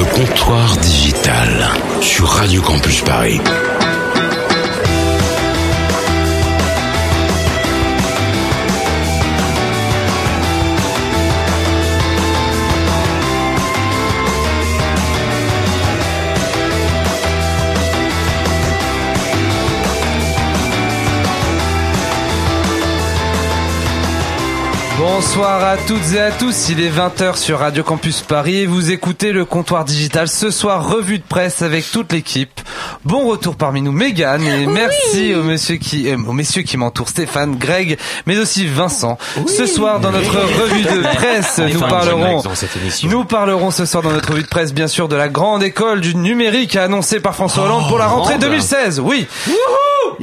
Le comptoir digital sur Radio Campus Paris. Bonsoir à toutes et à tous, il est 20h sur Radio Campus Paris et vous écoutez le comptoir digital. Ce soir, revue de presse avec toute l'équipe. Bon retour parmi nous, Mégane, et merci aux, monsieur qui, euh, aux messieurs qui m'entourent, Stéphane, Greg, mais aussi Vincent. Ce soir, dans notre revue de presse, nous parlerons, nous parlerons ce soir dans notre revue de presse, bien sûr, de la grande école du numérique annoncée par François Hollande pour la rentrée 2016. Oui.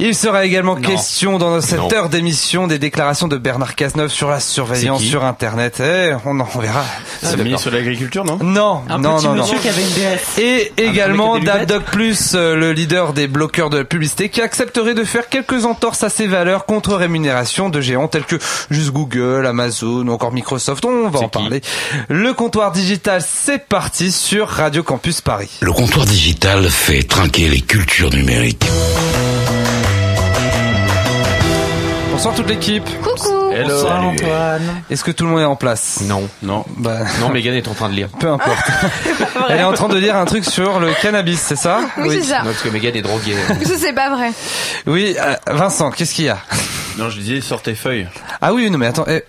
Il sera également question dans cette heure d'émission des déclarations de Bernard Cazeneuve sur la surveillance sur Internet. Eh, on en verra. C'est le ministre de l'Agriculture, non Non, Un non, petit non, non. monsieur qui avait une DS. Et également DadDoc Plus, euh, le leader des bloqueurs de la publicité, qui accepterait de faire quelques entorses à ses valeurs contre rémunération de géants tels que juste Google, Amazon ou encore Microsoft. On va en parler. Le comptoir digital, c'est parti sur Radio Campus Paris. Le comptoir digital fait trinquer les cultures numériques. Bonsoir toute l'équipe. Coucou Hello. Bonsoir Salut. Antoine. Est-ce que tout le monde est en place Non, non. Bah, Non, Megan est en train de lire. peu importe. Elle est en train de lire un truc sur le cannabis, c'est ça Oui, c'est ça. Non, parce que Megan est droguée. Ça, c'est pas vrai. Oui, euh, Vincent, qu'est-ce qu'il y a non, je disais, sors tes feuilles. Ah oui, non mais attends, eh,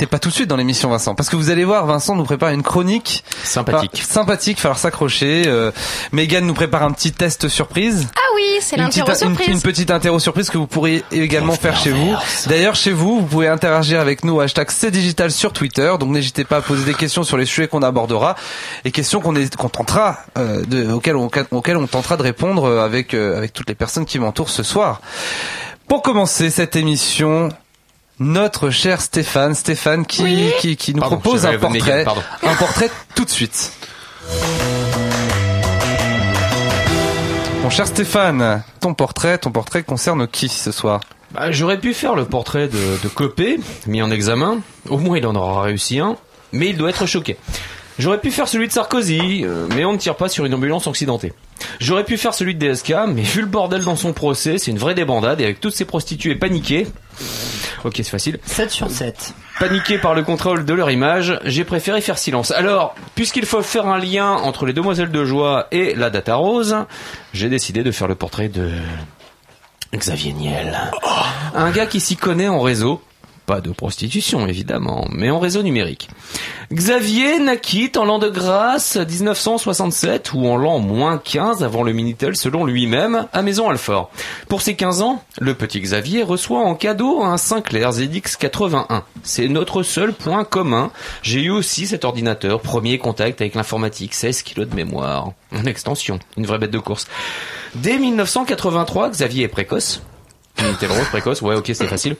t'es pas tout de suite dans l'émission Vincent, parce que vous allez voir, Vincent nous prépare une chronique Sympathique. Enfin, sympathique, falloir s'accrocher. Euh, Megan nous prépare un petit test surprise. Ah oui, c'est Une petite, l'interro une, surprise. une petite interro surprise que vous pourriez également faire chez vous. D'ailleurs, chez vous, vous pouvez interagir avec nous hashtag Digital sur Twitter. Donc n'hésitez pas à poser des questions sur les sujets qu'on abordera et questions qu'on est- qu'on tentera euh, de, auxquelles, on, auxquelles on tentera de répondre euh, avec euh, avec toutes les personnes qui m'entourent ce soir. Pour commencer cette émission. Notre cher Stéphane, Stéphane qui, Oui. qui, qui nous Pardon, propose un portrait, un portrait tout de suite. Mon cher Stéphane, ton portrait, ton portrait concerne qui ce soir? Bah, J'aurais pu faire le portrait de, de Copé, mis en examen. Au moins, il en aura réussi un. Mais il doit être choqué. J'aurais pu faire celui de Sarkozy, euh, mais on ne tire pas sur une ambulance accidentée. J'aurais pu faire celui de DSK, mais vu le bordel dans son procès, c'est une vraie débandade, et avec toutes ces prostituées paniquées... Ok, c'est facile. 7 sur 7. Paniquées par le contrôle de leur image, j'ai préféré faire silence. Alors, puisqu'il faut faire un lien entre les demoiselles de joie et la data rose, j'ai décidé de faire le portrait de Xavier Niel. Un gars qui s'y connaît en réseau. Pas de prostitution, évidemment, mais en réseau numérique. Xavier naquit en l'an de grâce 1967 ou en l'an moins 15 avant le Minitel selon lui-même à Maison Alfort. Pour ses 15 ans, le petit Xavier reçoit en cadeau un Sinclair ZX 81. C'est notre seul point commun. J'ai eu aussi cet ordinateur, premier contact avec l'informatique, 16 kilos de mémoire. En extension, une vraie bête de course. Dès 1983, Xavier est précoce. Minitel rose précoce, ouais ok c'est facile.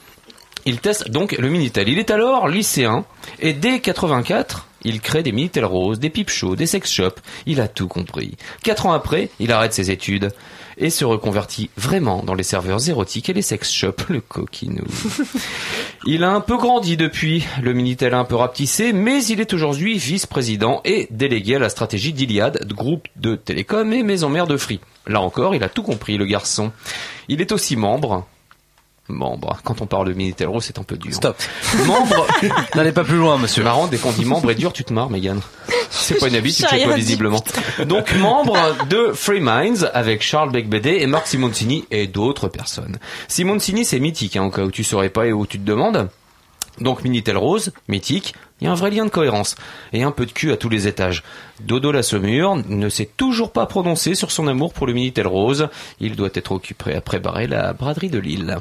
Il teste donc le Minitel. Il est alors lycéen et dès 84, il crée des Minitel roses, des pipe shows, des sex shops. Il a tout compris. Quatre ans après, il arrête ses études et se reconvertit vraiment dans les serveurs érotiques et les sex shops, le coquinou. Il a un peu grandi depuis, le Minitel a un peu rapetissé, mais il est aujourd'hui vice-président et délégué à la stratégie d'Iliad, groupe de télécom et maison mère de Free. Là encore, il a tout compris, le garçon. Il est aussi membre. Membre. Quand on parle de Minitel Rose, c'est un peu dur. Stop. Membre. N'allez pas plus loin, C'est monsieur. marrant, dès qu'on dit membre et dur, tu te marres, Megan. C'est pas une habitude, rien pas visiblement. Donc, membre de Free Minds avec Charles Becbédé et Marc Simoncini et d'autres personnes. Simoncini, c'est mythique, hein, au cas où tu saurais pas et où tu te demandes. Donc Minitel Rose, mythique, il y a un vrai lien de cohérence. Et un peu de cul à tous les étages. Dodo la Saumure ne s'est toujours pas prononcé sur son amour pour le Minitel Rose. Il doit être occupé à préparer la braderie de Lille.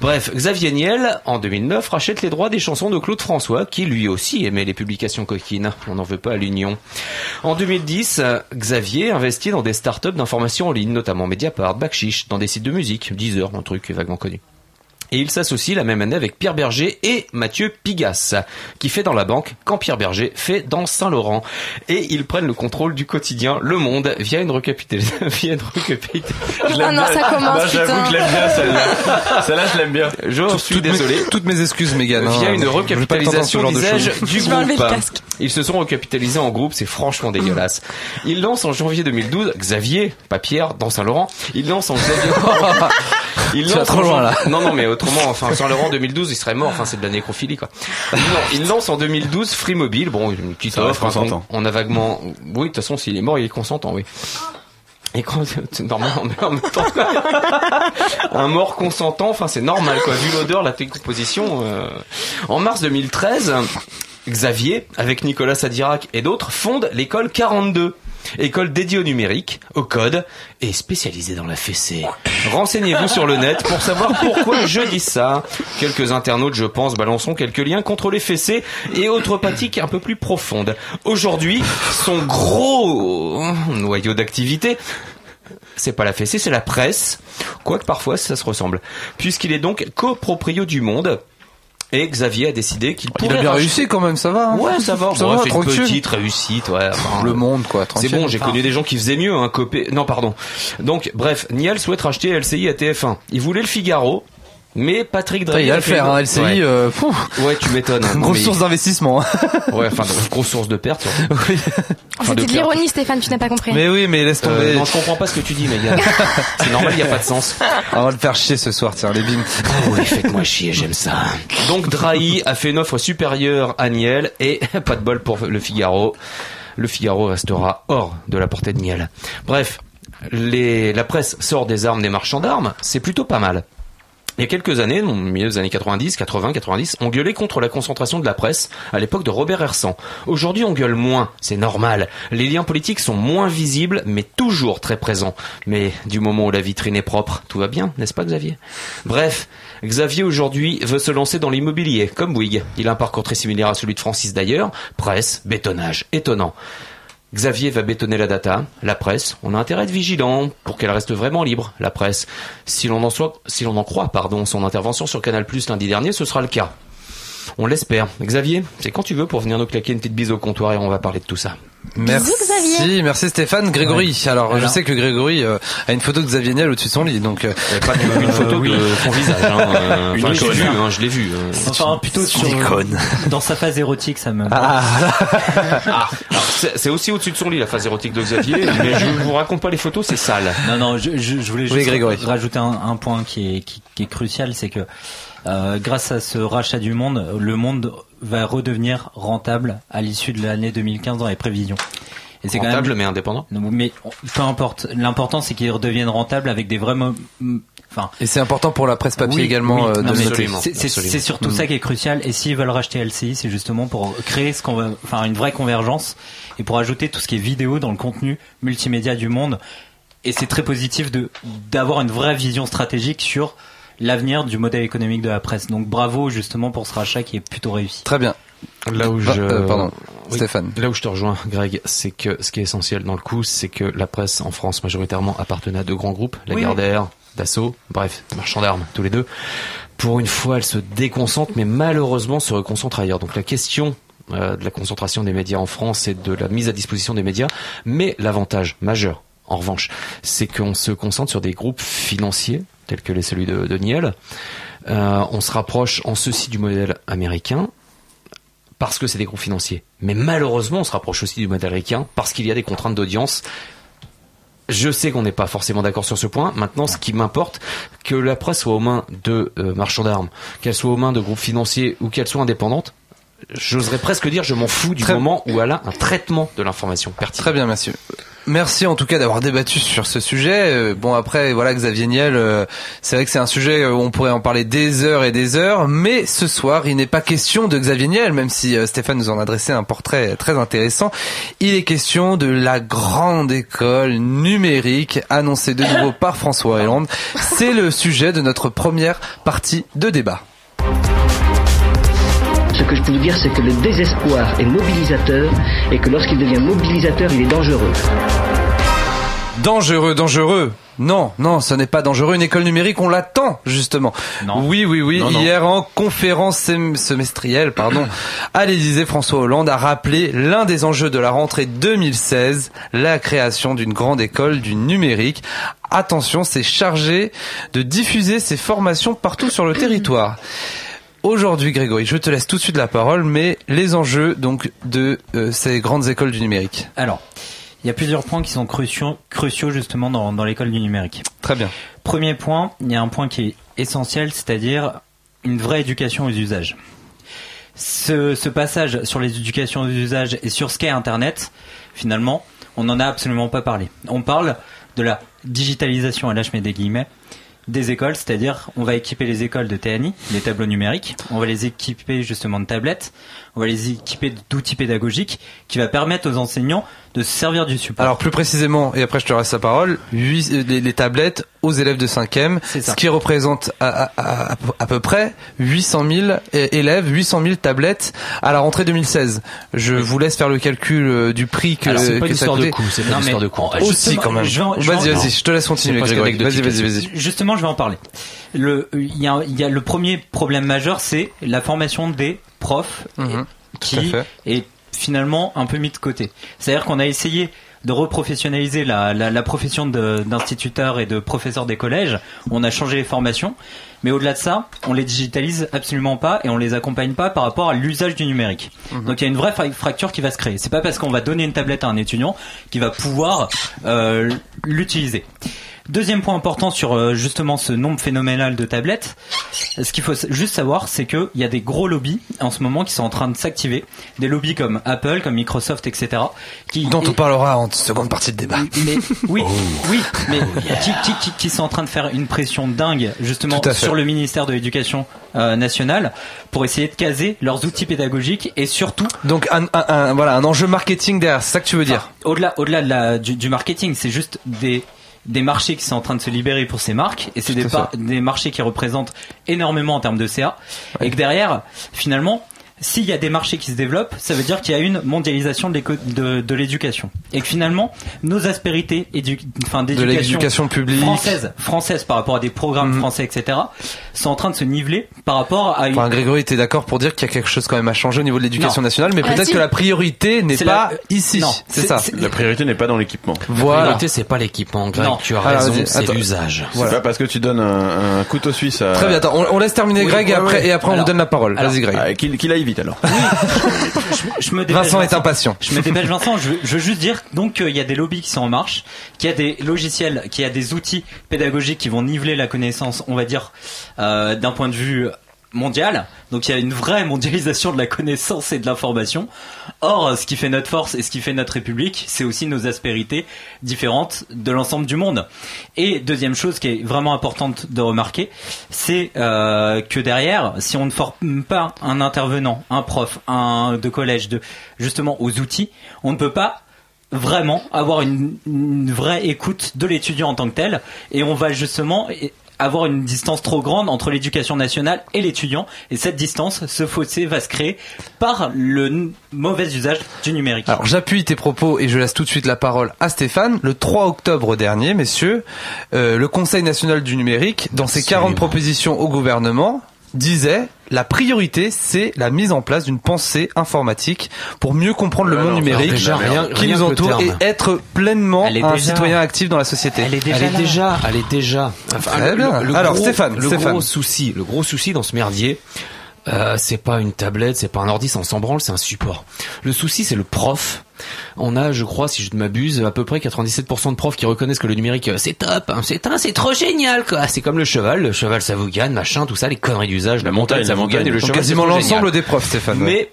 Bref, Xavier Niel, en 2009, rachète les droits des chansons de Claude François, qui lui aussi aimait les publications coquines. On n'en veut pas à l'Union. En 2010, euh, Xavier investit dans des startups d'information en ligne, notamment Mediapart, Backchiche, dans des sites de musique, Deezer, un truc vaguement connu. Et il s'associe la même année avec Pierre Berger et Mathieu Pigas, qui fait dans la banque quand Pierre Berger fait dans Saint-Laurent. Et ils prennent le contrôle du quotidien Le Monde via une recapitalisation. via une recapitalisation. Oh non, ça commence, Bah, j'avoue que je l'aime bien celle-là. Celle-là, je l'aime bien. Je suis toutes désolé. Mes, toutes mes excuses, Mégane. hein. Via une recapitalisation, genre de du Je groupe. Ils se sont recapitalisés en groupe, c'est franchement dégueulasse. Ils lancent en janvier 2012 Xavier, pas Pierre, dans Saint-Laurent. Ils lancent en Xavier. Ils Tu vas lancent trop loin, là. Non, non, mais autrement, enfin, Saint-Laurent 2012, il serait mort. Enfin, c'est de la nécrophilie, quoi. Non, ils lancent en 2012 Free Mobile. Bon, une petite Ça offre. hein. On, on a vaguement. Oui, de toute façon, s'il est mort, il est consentant, oui. Et quand c'est normal, en même temps, un mort consentant, enfin c'est normal quoi. Vu l'odeur, la décomposition. euh. En mars 2013, Xavier, avec Nicolas Sadirac et d'autres, fonde l'école 42. École dédiée au numérique, au code et spécialisée dans la fessée. Renseignez-vous sur le net pour savoir pourquoi je dis ça. Quelques internautes, je pense, balanceront quelques liens contre les fessées et autres pratiques un peu plus profondes. Aujourd'hui, son gros noyau d'activité c'est pas la fessée, c'est la presse. Quoique parfois ça se ressemble. Puisqu'il est donc coproprio du Monde. Et Xavier a décidé qu'il Il pourrait a bien réussi quand même, ça va. hein. Ouais, ça va. Ça Bon, va, une petite réussite, ouais. enfin, Le monde, quoi. c'est bon, j'ai connu des gens qui faisaient mieux, hein, copé... Non, pardon. Donc, bref, Niel souhaite racheter LCI à TF1. Il voulait le Figaro, mais Patrick Drahi Il va a le fait faire, une- hein, LCI. Ouais, euh, Ouais, tu m'étonnes. hein. grosse Mais- source d'investissement. Ouais, enfin, grosse source de perte. surtout. Oui. Enfin, de C'était de l'ironie, Stéphane, tu n'as pas compris. Mais oui, mais laisse Euh, tomber. non, je comprends pas ce que tu dis, Megan. C'est normal, il n'y a pas de sens. On va le faire chier ce soir, tiens, les bims. Oui, faites-moi chier, j'aime ça. Donc Drahi a fait une offre supérieure à Niel et pas de bol pour le Figaro. Le Figaro restera hors de la portée de Niel. Bref, les, la presse sort des armes des marchands d'armes, c'est plutôt pas mal. Il y a quelques années, au milieu des années 90, 80, 90, on gueulait contre la concentration de la presse à l'époque de Robert Hersan. Aujourd'hui, on gueule moins, c'est normal. Les liens politiques sont moins visibles, mais toujours très présents. Mais du moment où la vitrine est propre, tout va bien, n'est-ce pas Xavier? Bref, Xavier aujourd'hui veut se lancer dans l'immobilier, comme Bouygues. Il a un parcours très similaire à celui de Francis d'ailleurs. Presse, bétonnage, étonnant. Xavier va bétonner la data, la presse. On a intérêt à être vigilant pour qu'elle reste vraiment libre, la presse. Si l'on en si l'on en croit, pardon, son intervention sur Canal Plus lundi dernier, ce sera le cas. On l'espère. Xavier, c'est quand tu veux pour venir nous claquer une petite bise au comptoir et on va parler de tout ça. Merci, Xavier. merci Stéphane. Grégory. Alors, je sais que Grégory euh, a une photo de Xavier Niel au-dessus de son lit, donc. euh, Et pas que- une photo oui. de son visage. Hein, euh, Une enfin, je l'ai vu, hein, je l'ai vu. euh. Enfin, plutôt sur, icône. dans sa phase érotique, ça me. Ah, Alors, c'est c'est aussi au-dessus de son lit la phase érotique de Xavier, mais je vous raconte pas les photos, c'est sale. Non, non, je, je, je voulais Oui, juste Grégory. rajouter un, un point qui est, qui, qui est crucial, c'est que euh, grâce à ce rachat du monde, le monde va redevenir rentable à l'issue de l'année 2015 dans les prévisions. Et c'est quand Rentable même. mais indépendant. Non, Mais peu importe. L'important, c'est qu'ils redeviennent rentables avec des vrais. Enfin, Et c'est important pour la presse papier Oui, également oui, euh, c'est- surtout Mm. ça qui est crucial. Et s'ils veulent racheter LCI, c'est justement pour créer ce qu'on va, enfin une vraie convergence et pour ajouter tout ce qui est vidéo dans le contenu multimédia du monde. Et c'est très positif de d'avoir une vraie vision stratégique sur l'avenir du modèle économique de la presse. Donc bravo justement pour ce rachat qui est plutôt réussi. Très bien. Là où je, euh, pardon, Oui. Stéphane. Là où je te rejoins, Greg, c'est que ce qui est essentiel dans le coup, c'est que la presse en France majoritairement appartenait à deux grands groupes, Oui, Lagardère, Dassault, bref, marchands d'armes, tous les deux. Pour une fois, elle se déconcentre, mais malheureusement se reconcentre ailleurs. Donc la question euh, de la concentration des médias en France et de la mise à disposition des médias, mais l'avantage majeur, en revanche, c'est qu'on se concentre sur des groupes financiers tels que celui de, de Niel. Euh, on se rapproche en ceci du modèle américain parce que c'est des groupes financiers. Mais malheureusement, on se rapproche aussi du modèle américain parce qu'il y a des contraintes d'audience. Je sais qu'on n'est pas forcément d'accord sur ce point. Maintenant, ce qui m'importe, que la presse soit aux mains de euh, marchands d'armes, qu'elle soit aux mains de groupes financiers ou qu'elle soit indépendante, j'oserais presque dire je m'en fous du Très- moment où elle a un traitement de l'information pertinent. Très bien, monsieur. Merci en tout cas d'avoir débattu sur ce sujet. Euh, Bon après voilà Xavier Niel, euh, c'est vrai que c'est un sujet où on pourrait en parler des heures et des heures, mais ce soir il n'est pas question de Xavier Niel, même si euh, Stéphane nous en a dressé un portrait très intéressant. Il est question de la grande école numérique annoncée de nouveau par François Hollande. C'est le sujet de notre première partie de débat. Ce que je peux vous dire, c'est que le désespoir est mobilisateur et que lorsqu'il devient mobilisateur, il est dangereux. Dangereux, dangereux. Non, non, ce n'est pas dangereux. Une école numérique, on l'attend justement. Non. Oui, oui, oui. Non, non. Hier en conférence sem- semestrielle, pardon, à l'Élysée, François Hollande a rappelé l'un des enjeux de la rentrée 2016, la création d'une grande école du numérique. Attention, c'est chargé de diffuser ces formations partout sur le territoire. Aujourd'hui, Grégory, je te laisse tout de suite la parole, mais les enjeux donc de euh, ces grandes écoles du numérique. Alors, il y a plusieurs points qui sont cruciaux, cruciaux justement dans, dans l'école du numérique. Très bien. Premier point, il y a un point qui est essentiel, c'est-à-dire une vraie éducation aux usages. Ce, ce passage sur les éducations aux usages et sur ce qu'est Internet, finalement, on n'en a absolument pas parlé. On parle de la digitalisation, et là je mets des guillemets, des écoles, c'est-à-dire on va équiper les écoles de TNI, les tableaux numériques, on va les équiper justement de tablettes, on va les équiper d'outils pédagogiques qui va permettre aux enseignants de se servir du support. Alors plus précisément, et après je te reste la parole, huit- euh, les, les tablettes aux élèves de 5e, C'est ça. ce qui représente à, à- à- à peu près 800 000 é- élèves, 800 000 tablettes à la rentrée 2016. Je vous laisse faire le calcul euh, du prix que, Alors, c'est pas que une ça histoire de coûtait. coût, c'est pas Non, une histoire de coût. en fait. Aussi quand même. Vas-y, vas-y, je te laisse continuer Vas-y, vas-y, vas-y. Justement, je vais en parler. Le, il y a, il y a le premier problème majeur, c'est la formation des profs Mhm, qui est finalement un peu mis de côté. C'est-à-dire qu'on a essayé de reprofessionnaliser la, la, la profession d'instituteur et de professeur des collèges. On a changé les formations, mais au-delà de ça, on les digitalise absolument pas et on les accompagne pas par rapport à l'usage du numérique. Donc il y a une vraie fra- fracture qui va se créer. C'est pas parce qu'on va donner une tablette à un étudiant qu'il va pouvoir euh, l'utiliser. Deuxième point important sur euh, justement ce nombre phénoménal de tablettes, ce qu'il faut juste savoir, c'est qu'il y a des gros lobbies en ce moment qui sont en train de s'activer, des lobbies comme Apple, comme Microsoft, etc. Qui, Dont on parlera en seconde partie de débat. mais oui, Oh. oui, mais qui, qui, qui, qui sont en train de faire une pression dingue justement sur le ministère de l'Éducation euh, nationale pour essayer de caser leurs outils pédagogiques et surtout Donc un, un- un- voilà un enjeu marketing derrière, c'est ça que tu veux dire? Enfin, au-delà, au-delà de la, du, du marketing, c'est juste des des marchés qui sont en train de se libérer pour ces marques et c'est des marchés qui représentent énormément en termes de CA et que derrière finalement s'il y a des marchés qui se développent ça veut dire qu'il y a une mondialisation de, l'éducation et que finalement nos aspérités édu- enfin, De d'éducation publique. française française par rapport à des programmes Mhm. français etc sont en train de se niveler par rapport à une Enfin, Grégory, t'es d'accord pour dire qu'il y a quelque chose quand même à changer au niveau de l'éducation nationale, mais Ah, peut-être si. que la priorité n'est pas la- ici. Non, c'est ça. La priorité n'est pas dans l'équipement. La Voilà. priorité, c'est pas l'équipement, Greg. Non. Tu as Alors, raison, c'est l'usage. Voilà. C'est pas parce que tu donnes un, un couteau suisse à. Très bien. Attends, on, on laisse terminer Oui, Greg et après ouais. et après on Alors- vous donne la parole. Vas-y, Greg. Ah, qu'il qu'il aille vite alors. je me dépêche, Vincent est impatient. Je me dépêche Vincent, je veux, je veux juste dire donc qu'il y a des lobbies qui sont en marche, qu'il y a des logiciels, qu'il y a des outils pédagogiques qui vont niveler la connaissance, on va dire, euh, d'un point de vue mondial. Donc il y a une vraie mondialisation de la connaissance et de l'information. Or, ce qui fait notre force et ce qui fait notre République, c'est aussi nos aspérités différentes de l'ensemble du monde. Et deuxième chose qui est vraiment importante de remarquer, c'est euh, que derrière, si on ne forme pas un intervenant, un prof, un de collège, de justement aux outils, on ne peut pas vraiment avoir une vraie écoute de l'étudiant en tant que tel, et on va justement avoir une distance trop grande entre l'éducation nationale et l'étudiant, et cette distance, ce fossé va se créer par le mauvais usage du numérique. Alors j'appuie tes propos et je laisse tout de suite la parole à Stéphane. Le 3 octobre dernier, messieurs, euh, le Conseil national du numérique, dans ses 40 propositions au gouvernement, disait la priorité c'est la mise en place d'une pensée informatique pour mieux comprendre le Ouais, monde non, numérique déjà, rien- qui rien nous le entoure et être pleinement un déjà- citoyen actif dans la société. Elle est déjà Elle est déjà, elle est déjà. Enfin, Très bien. Alors, gros, Stéphane, le Stéphane. gros souci, le gros souci dans ce merdier, euh, c'est pas une tablette, c'est pas un ordi, c'est s'en branle, c'est un support. Le souci, c'est le prof. On a, je crois, si je ne m'abuse, à peu près 97% de profs qui reconnaissent que le numérique, euh, c'est top, hein, c'est un, c'est trop génial, quoi. C'est comme le cheval, le cheval ça vous gagne, machin, tout ça, les conneries d'usage, la, La montagne, montagne, ça vous gagne, et le cheval quasiment l'ensemble des profs, Stéphane. Mais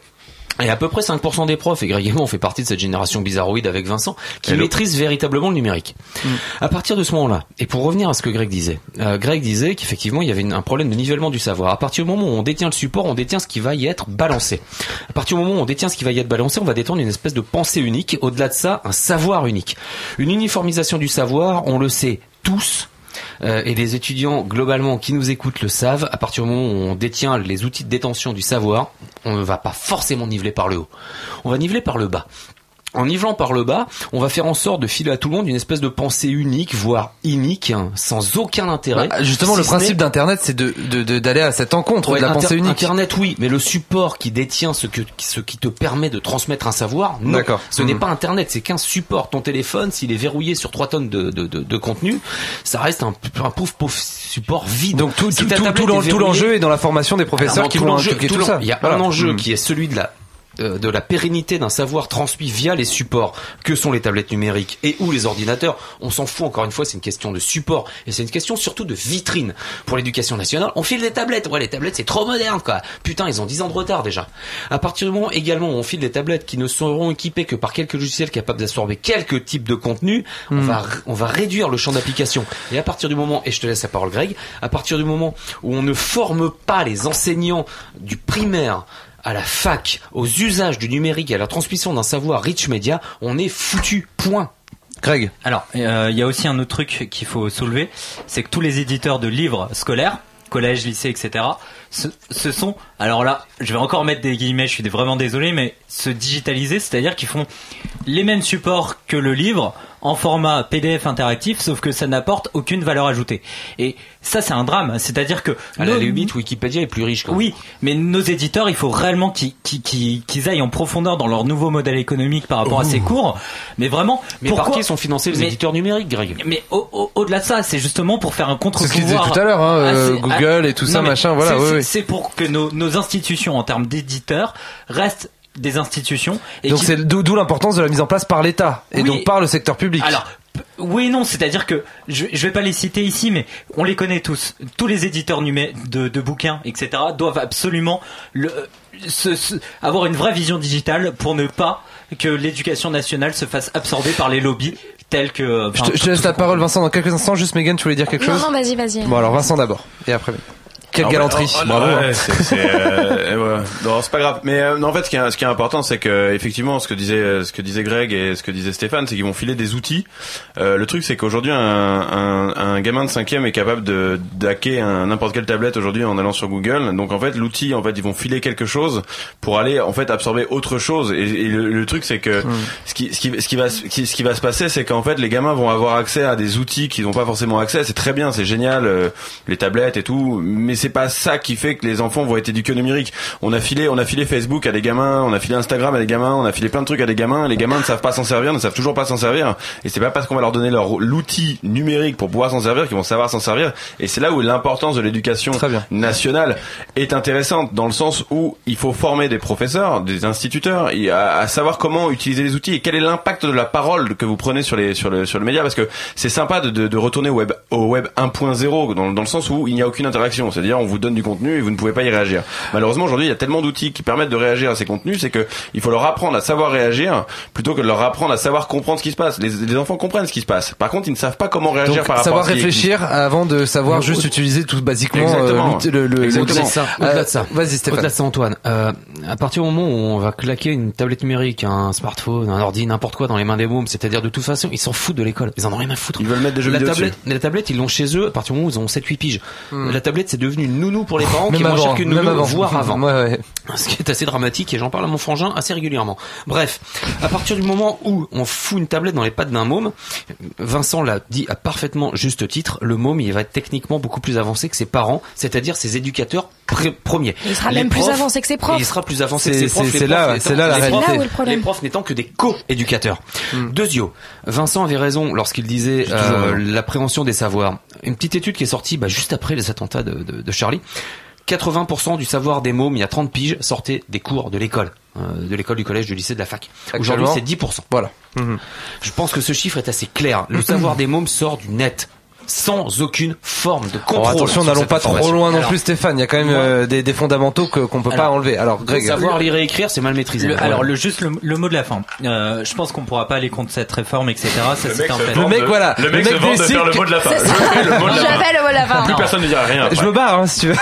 et à peu près 5% des profs, et Greg et moi on fait partie de cette génération bizarroïde avec Vincent, qui Hello. maîtrise véritablement le numérique. À partir de ce moment-là, et pour revenir à ce que Greg disait, euh, Greg disait qu'effectivement il y avait une- un problème de nivellement du savoir. À partir du moment où on détient le support, on détient ce qui va y être balancé. À partir du moment où on détient ce qui va y être balancé, on va détendre une espèce de pensée unique, au-delà de ça, un savoir unique. Une uniformisation du savoir, on le sait tous, euh, et les étudiants globalement qui nous écoutent le savent, à partir du moment où on détient les outils de détention du savoir, on ne va pas forcément niveler par le haut. On va niveler par le bas. En nivelant par le bas, on va faire en sorte de filer à tout le monde une espèce de pensée unique, voire inique, hein, sans aucun intérêt. Bah, justement, Si le principe d'internet, c'est de d'aller à cette encontre Ouais, de la inter- pensée unique. Internet, oui, mais le support qui détient ce que ce qui te permet de transmettre un savoir, non. Ce n'est Mhm. pas Internet, c'est qu'un support. Ton téléphone, s'il est verrouillé sur 3 tonnes de, de, de, de contenu, ça reste un, un pauvre pauvre support vide. Donc tout, Si tout, l'enjeu est dans la formation des professeurs qui tout vont l'enjeu- inculquer tout tout l'en- ça. Il y a Voilà. un enjeu Mm. qui est celui de la euh, de la pérennité d'un savoir transmis via les supports que sont les tablettes numériques et ou les ordinateurs. On s'en fout encore une fois, c'est une question de support et c'est une question surtout de vitrine pour l'éducation nationale. On file des tablettes, ouais les tablettes c'est trop moderne quoi. Putain ils ont 10 ans de retard déjà. À partir du moment également où on file des tablettes qui ne seront équipées que par quelques logiciels capables d'absorber quelques types de contenus, on va on va réduire le champ d'application. Et à partir du moment et je te laisse la parole Greg, à partir du moment où on ne forme pas les enseignants du primaire à la fac, aux usages du numérique et à la transmission d'un savoir rich media, on est foutu. Point. Greg. Alors, euh, il y a aussi un autre truc qu'il faut soulever, c'est que tous les éditeurs de livres scolaires, collège, lycée, etc., ce, ce sont, alors là, je vais encore mettre des guillemets, je suis vraiment désolé, mais se digitaliser, c'est-à-dire qu'ils font les mêmes supports que le livre en format PDF interactif, sauf que ça n'apporte aucune valeur ajoutée. Et ça, c'est un drame. C'est-à-dire que À la nos- limite, Wikipédia est plus riche. Quand même. oui, mais nos éditeurs, il faut réellement qu'ils qu'ils- qu'ils- qu'ils aillent en profondeur dans leur nouveau modèle économique par rapport à ces cours. Mais vraiment, Mais pourquoi par qui sont financés les Mais- éditeurs numériques, Greg? mais au- au- au-delà de ça, c'est justement pour faire un C'est contre-pouvoir. ce qu'il disait tout à l'heure, hein, euh, c'est- Google et tout non, ça, machin, voilà, c'est- oui, c'est- oui. C'est pour que nos, nos institutions, en termes d'éditeurs, restent des institutions. Et Donc qui- c'est d'où l'importance de la mise en place par l'État et Oui. donc par le secteur public. Alors, oui et non, c'est-à-dire que je, je vais pas les citer ici, mais on les connaît tous. Tous les éditeurs numé- de, de bouquins, etc., doivent absolument le, se- se- avoir une vraie vision digitale pour ne pas que l'éducation nationale se fasse absorber par les lobbies tels que. euh, je, te, je te laisse la parole Vincent dans quelques instants. Juste Megan, tu voulais dire quelque Non, chose non, vas-y, vas-y. Bon alors Vincent d'abord et après. Quelle galanterie, ouais, oh, bravo. ouais, hein. c'est, c'est, euh, c'est pas grave. Mais euh, non, en fait, ce qui est, ce qui est important, c'est que effectivement, ce que disait, ce que disait Greg et ce que disait Stéphane, c'est qu'ils vont filer des outils. Euh, le truc, c'est qu'aujourd'hui, un, un, un gamin de cinquième est capable de d'hacker un- n'importe quelle tablette aujourd'hui en allant sur Google. Donc en fait, l'outil, en fait, ils vont filer quelque chose pour aller en fait absorber autre chose. Et, et le, le truc, c'est que ce qui, ce qui, ce qui va, se- qui- ce qui va se passer, c'est qu'en fait, les gamins vont avoir accès à des outils qu'ils n'ont pas forcément accès. C'est très bien, c'est génial, euh, les tablettes et tout, mais c'est pas ça qui fait que les enfants vont être éduqués au numérique. On a filé, on a filé Facebook à des gamins, on a filé Instagram à des gamins, on a filé plein de trucs à des gamins. Les gamins ne savent pas s'en servir, ne savent toujours pas s'en servir. Et c'est pas parce qu'on va leur donner leur l'outil numérique pour pouvoir s'en servir qu'ils vont savoir s'en servir. Et c'est là où l'importance de l'éducation nationale est intéressante dans le sens où il faut former des professeurs, des instituteurs, et à, à savoir comment utiliser les outils et quel est l'impact de la parole que vous prenez sur les sur le sur le média parce que c'est sympa de, de, de retourner au web au web 1.0 dans, dans le sens où il n'y a aucune interaction, c'est-à-dire on vous donne du contenu et vous ne pouvez pas y réagir. Malheureusement aujourd'hui il y a tellement d'outils qui permettent de réagir à ces contenus, c'est que il faut leur apprendre à savoir réagir plutôt que de leur apprendre à savoir comprendre ce qui se passe. Les, les enfants comprennent ce qui se passe. Par contre ils ne savent pas comment réagir Donc par rapport savoir à ce qui réfléchir avant de savoir juste utiliser tout basiquement Exactement. euh, le, le, Exactement. Au-delà de ça, au-delà de ça. Euh, Vas-y Stéphane. Au-delà de ça, Antoine, euh, à partir du moment où on va claquer une tablette numérique, un smartphone, un ordi, n'importe quoi dans les mains des mômes, c'est-à-dire de toute façon, ils s'en foutent de l'école. Ils en ont rien à foutre. Ils veulent mettre des jeux la vidéo tablette, la tablette, ils l'ont chez eux à partir du moment où ils ont 7-8 piges. La tablette, c'est devenu une nounou pour les parents qui est moins qu'une même nounou, avant. voire avant. Ouais, ouais. Ce qui est assez dramatique et j'en parle à mon frangin assez régulièrement. Bref, à partir du moment où on fout une tablette dans les pattes d'un môme, Vincent l'a dit à parfaitement juste titre, le môme il va être techniquement beaucoup plus avancé que ses parents, c'est-à-dire ses éducateurs Il sera Les même plus avancé que ses profs. il sera plus avancé que C'est- ses profs. c'est- là- c'est là la les réalité. profs- C'est là où est le problème. Les profs n'étant que des co-éducateurs. Deuxio, Vincent avait raison lorsqu'il disait euh, l'appréhension des savoirs. Une petite étude qui est sortie bah, juste après les attentats de, de- de Charlie. 80% du savoir des mômes il y a 30 piges sortait des cours de l'école, euh, de l'école, du collège, du lycée, de la fac. Aujourd'hui, c'est 10%. Voilà. Je pense que ce chiffre est assez clair. Le savoir des mômes sort du net, sans aucune forme de contrôle. attention, n'allons pas trop loin non Alors, plus Stéphane. Il y a quand même euh, des, des fondamentaux que qu'on peut pas Alors, enlever. Alors Greg. Savoir lire et écrire, c'est mal maîtrisé. Le- alors le juste le, le mot de la fin. Euh, je pense qu'on pourra pas aller contre cette réforme, etc. Ça c'est un fait. Le mec, voilà. Le mec Le se mec vante de faire le mot de la fin. Le mot de la fin. Plus personne ne dira rien. Je me barre hein, si tu veux.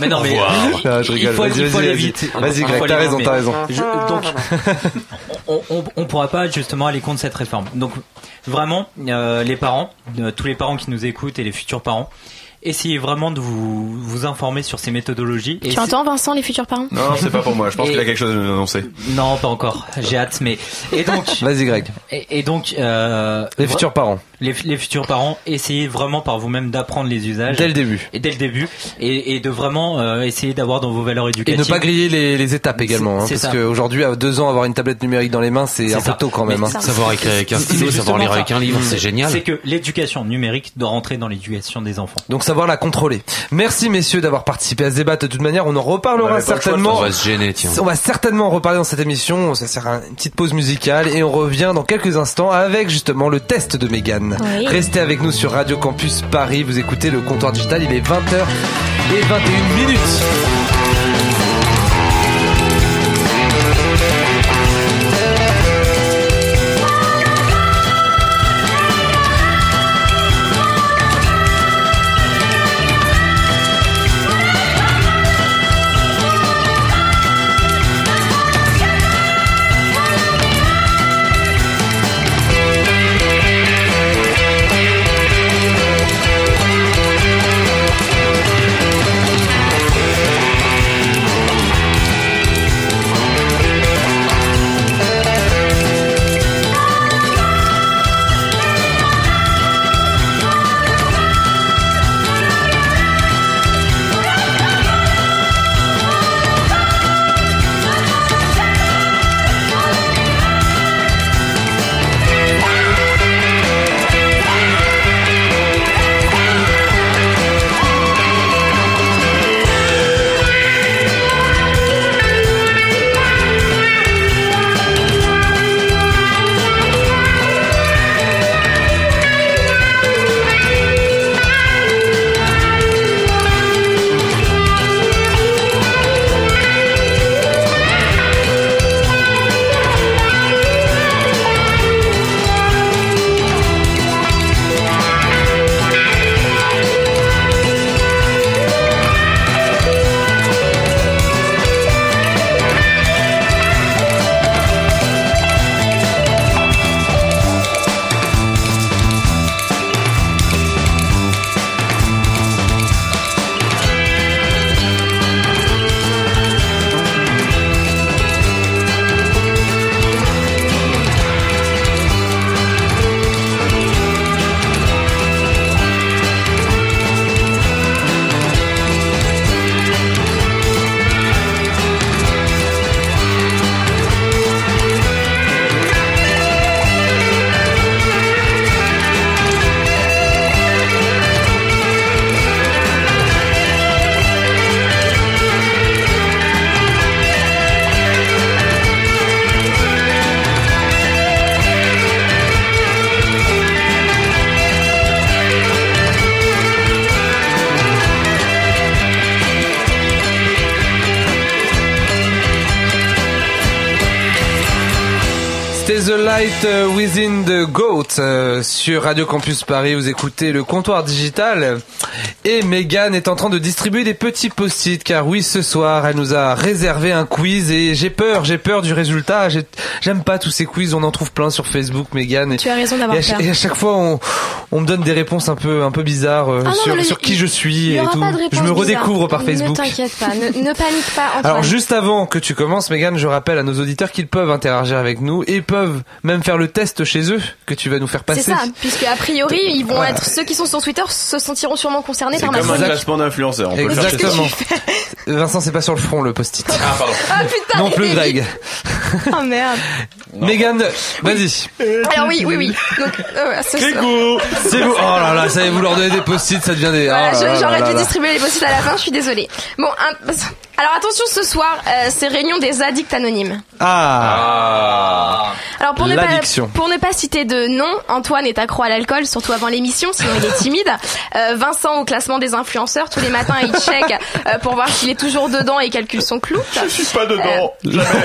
Mais non mais je il rigole. faut, aller vite. Vas-y, Greg, t'as raison, t'as raison. Je- donc on, on, on pourra pas justement aller contre cette réforme. Donc vraiment, euh, les parents, euh, tous les parents qui nous écoutent et les futurs parents, essayez vraiment de vous, vous informer sur ces méthodologies. Et Tu entends Vincent, les futurs parents? Non, c'est pas pour moi. Je pense Et- qu'il a quelque chose à nous annoncer. Non, pas encore. J'ai hâte, mais et donc Vas-y Greg. et, et donc euh, Les futurs parents. Les, les futurs parents, essayez vraiment par vous-même d'apprendre les usages Dès le début. et dès le début et, et de vraiment euh, essayer d'avoir dans vos valeurs Et éducatives. ne pas griller les, les étapes également, hein, parce qu'aujourd'hui, à deux ans, avoir une tablette numérique dans les mains, c'est un ça. peu tôt quand même. Hein. Savoir écrire avec un stylo, savoir lire avec un livre, c'est génial. C'est que l'éducation numérique doit rentrer dans l'éducation des enfants. Donc savoir la contrôler. Merci messieurs d'avoir participé à ce débat. De toute manière, on en reparlera On certainement. On va se gêner, tiens. On va certainement en reparler dans cette émission. Ça sert à une petite pause musicale et on revient dans quelques instants avec justement le test de Mégane. Oui. Restez avec nous sur Radio Campus Paris. Vous écoutez le comptoir digital. Il est 20h et 21 minutes. Euh, Within the Goat euh, sur Radio Campus Paris. Vous écoutez le comptoir digital et Megan est en train de distribuer des petits post-it car oui, ce soir, elle nous a réservé un quiz et j'ai peur, j'ai peur du résultat. J'ai- J'aime pas tous ces quiz, on en trouve plein sur Facebook, Megan. Et, Tu as raison d'avoir peur. et à chaque fois, on, on me donne des réponses un peu, un peu bizarres euh, Ah non, sur, sur il- qui je suis et tout. pas de réponse je me bizarre. redécouvre par Facebook. Ne t'inquiète pas, ne, ne panique pas, Antoine. Alors juste avant que tu commences, Megan, je rappelle à nos auditeurs qu'ils peuvent interagir avec nous et peuvent même faire le test chez eux que tu vas nous faire passer. C'est ça, puisque a priori, ils vont être ceux qui sont sur Twitter se sentiront sûrement concernés C'est par ma comme un classement d'influenceurs. On peut le Exactement. Vincent, c'est pas sur le front le post-it. Ah, pardon. Ah putain non plus Greg. Oh merde. Megan, vas-y. Alors oui, oui, oui. Donc, euh, ce C'est vous. Oh là là, ça y est, vous leur donnez des post-it, ça devient des. Voilà, oh là je- là j'aurais là dû là. distribuer les post-it à la fin, je suis désolée. Bon, un- alors attention ce soir, euh, c'est réunion des addicts anonymes. Ah. Alors pour ne, pas, L'addiction. pour ne pas citer de nom, Antoine est accro à l'alcool, surtout avant l'émission, sinon il est timide. Euh, Vincent au classement des influenceurs, tous les matins il check euh, pour voir s'il est toujours dedans et calcule son clou. Je suis pas dedans.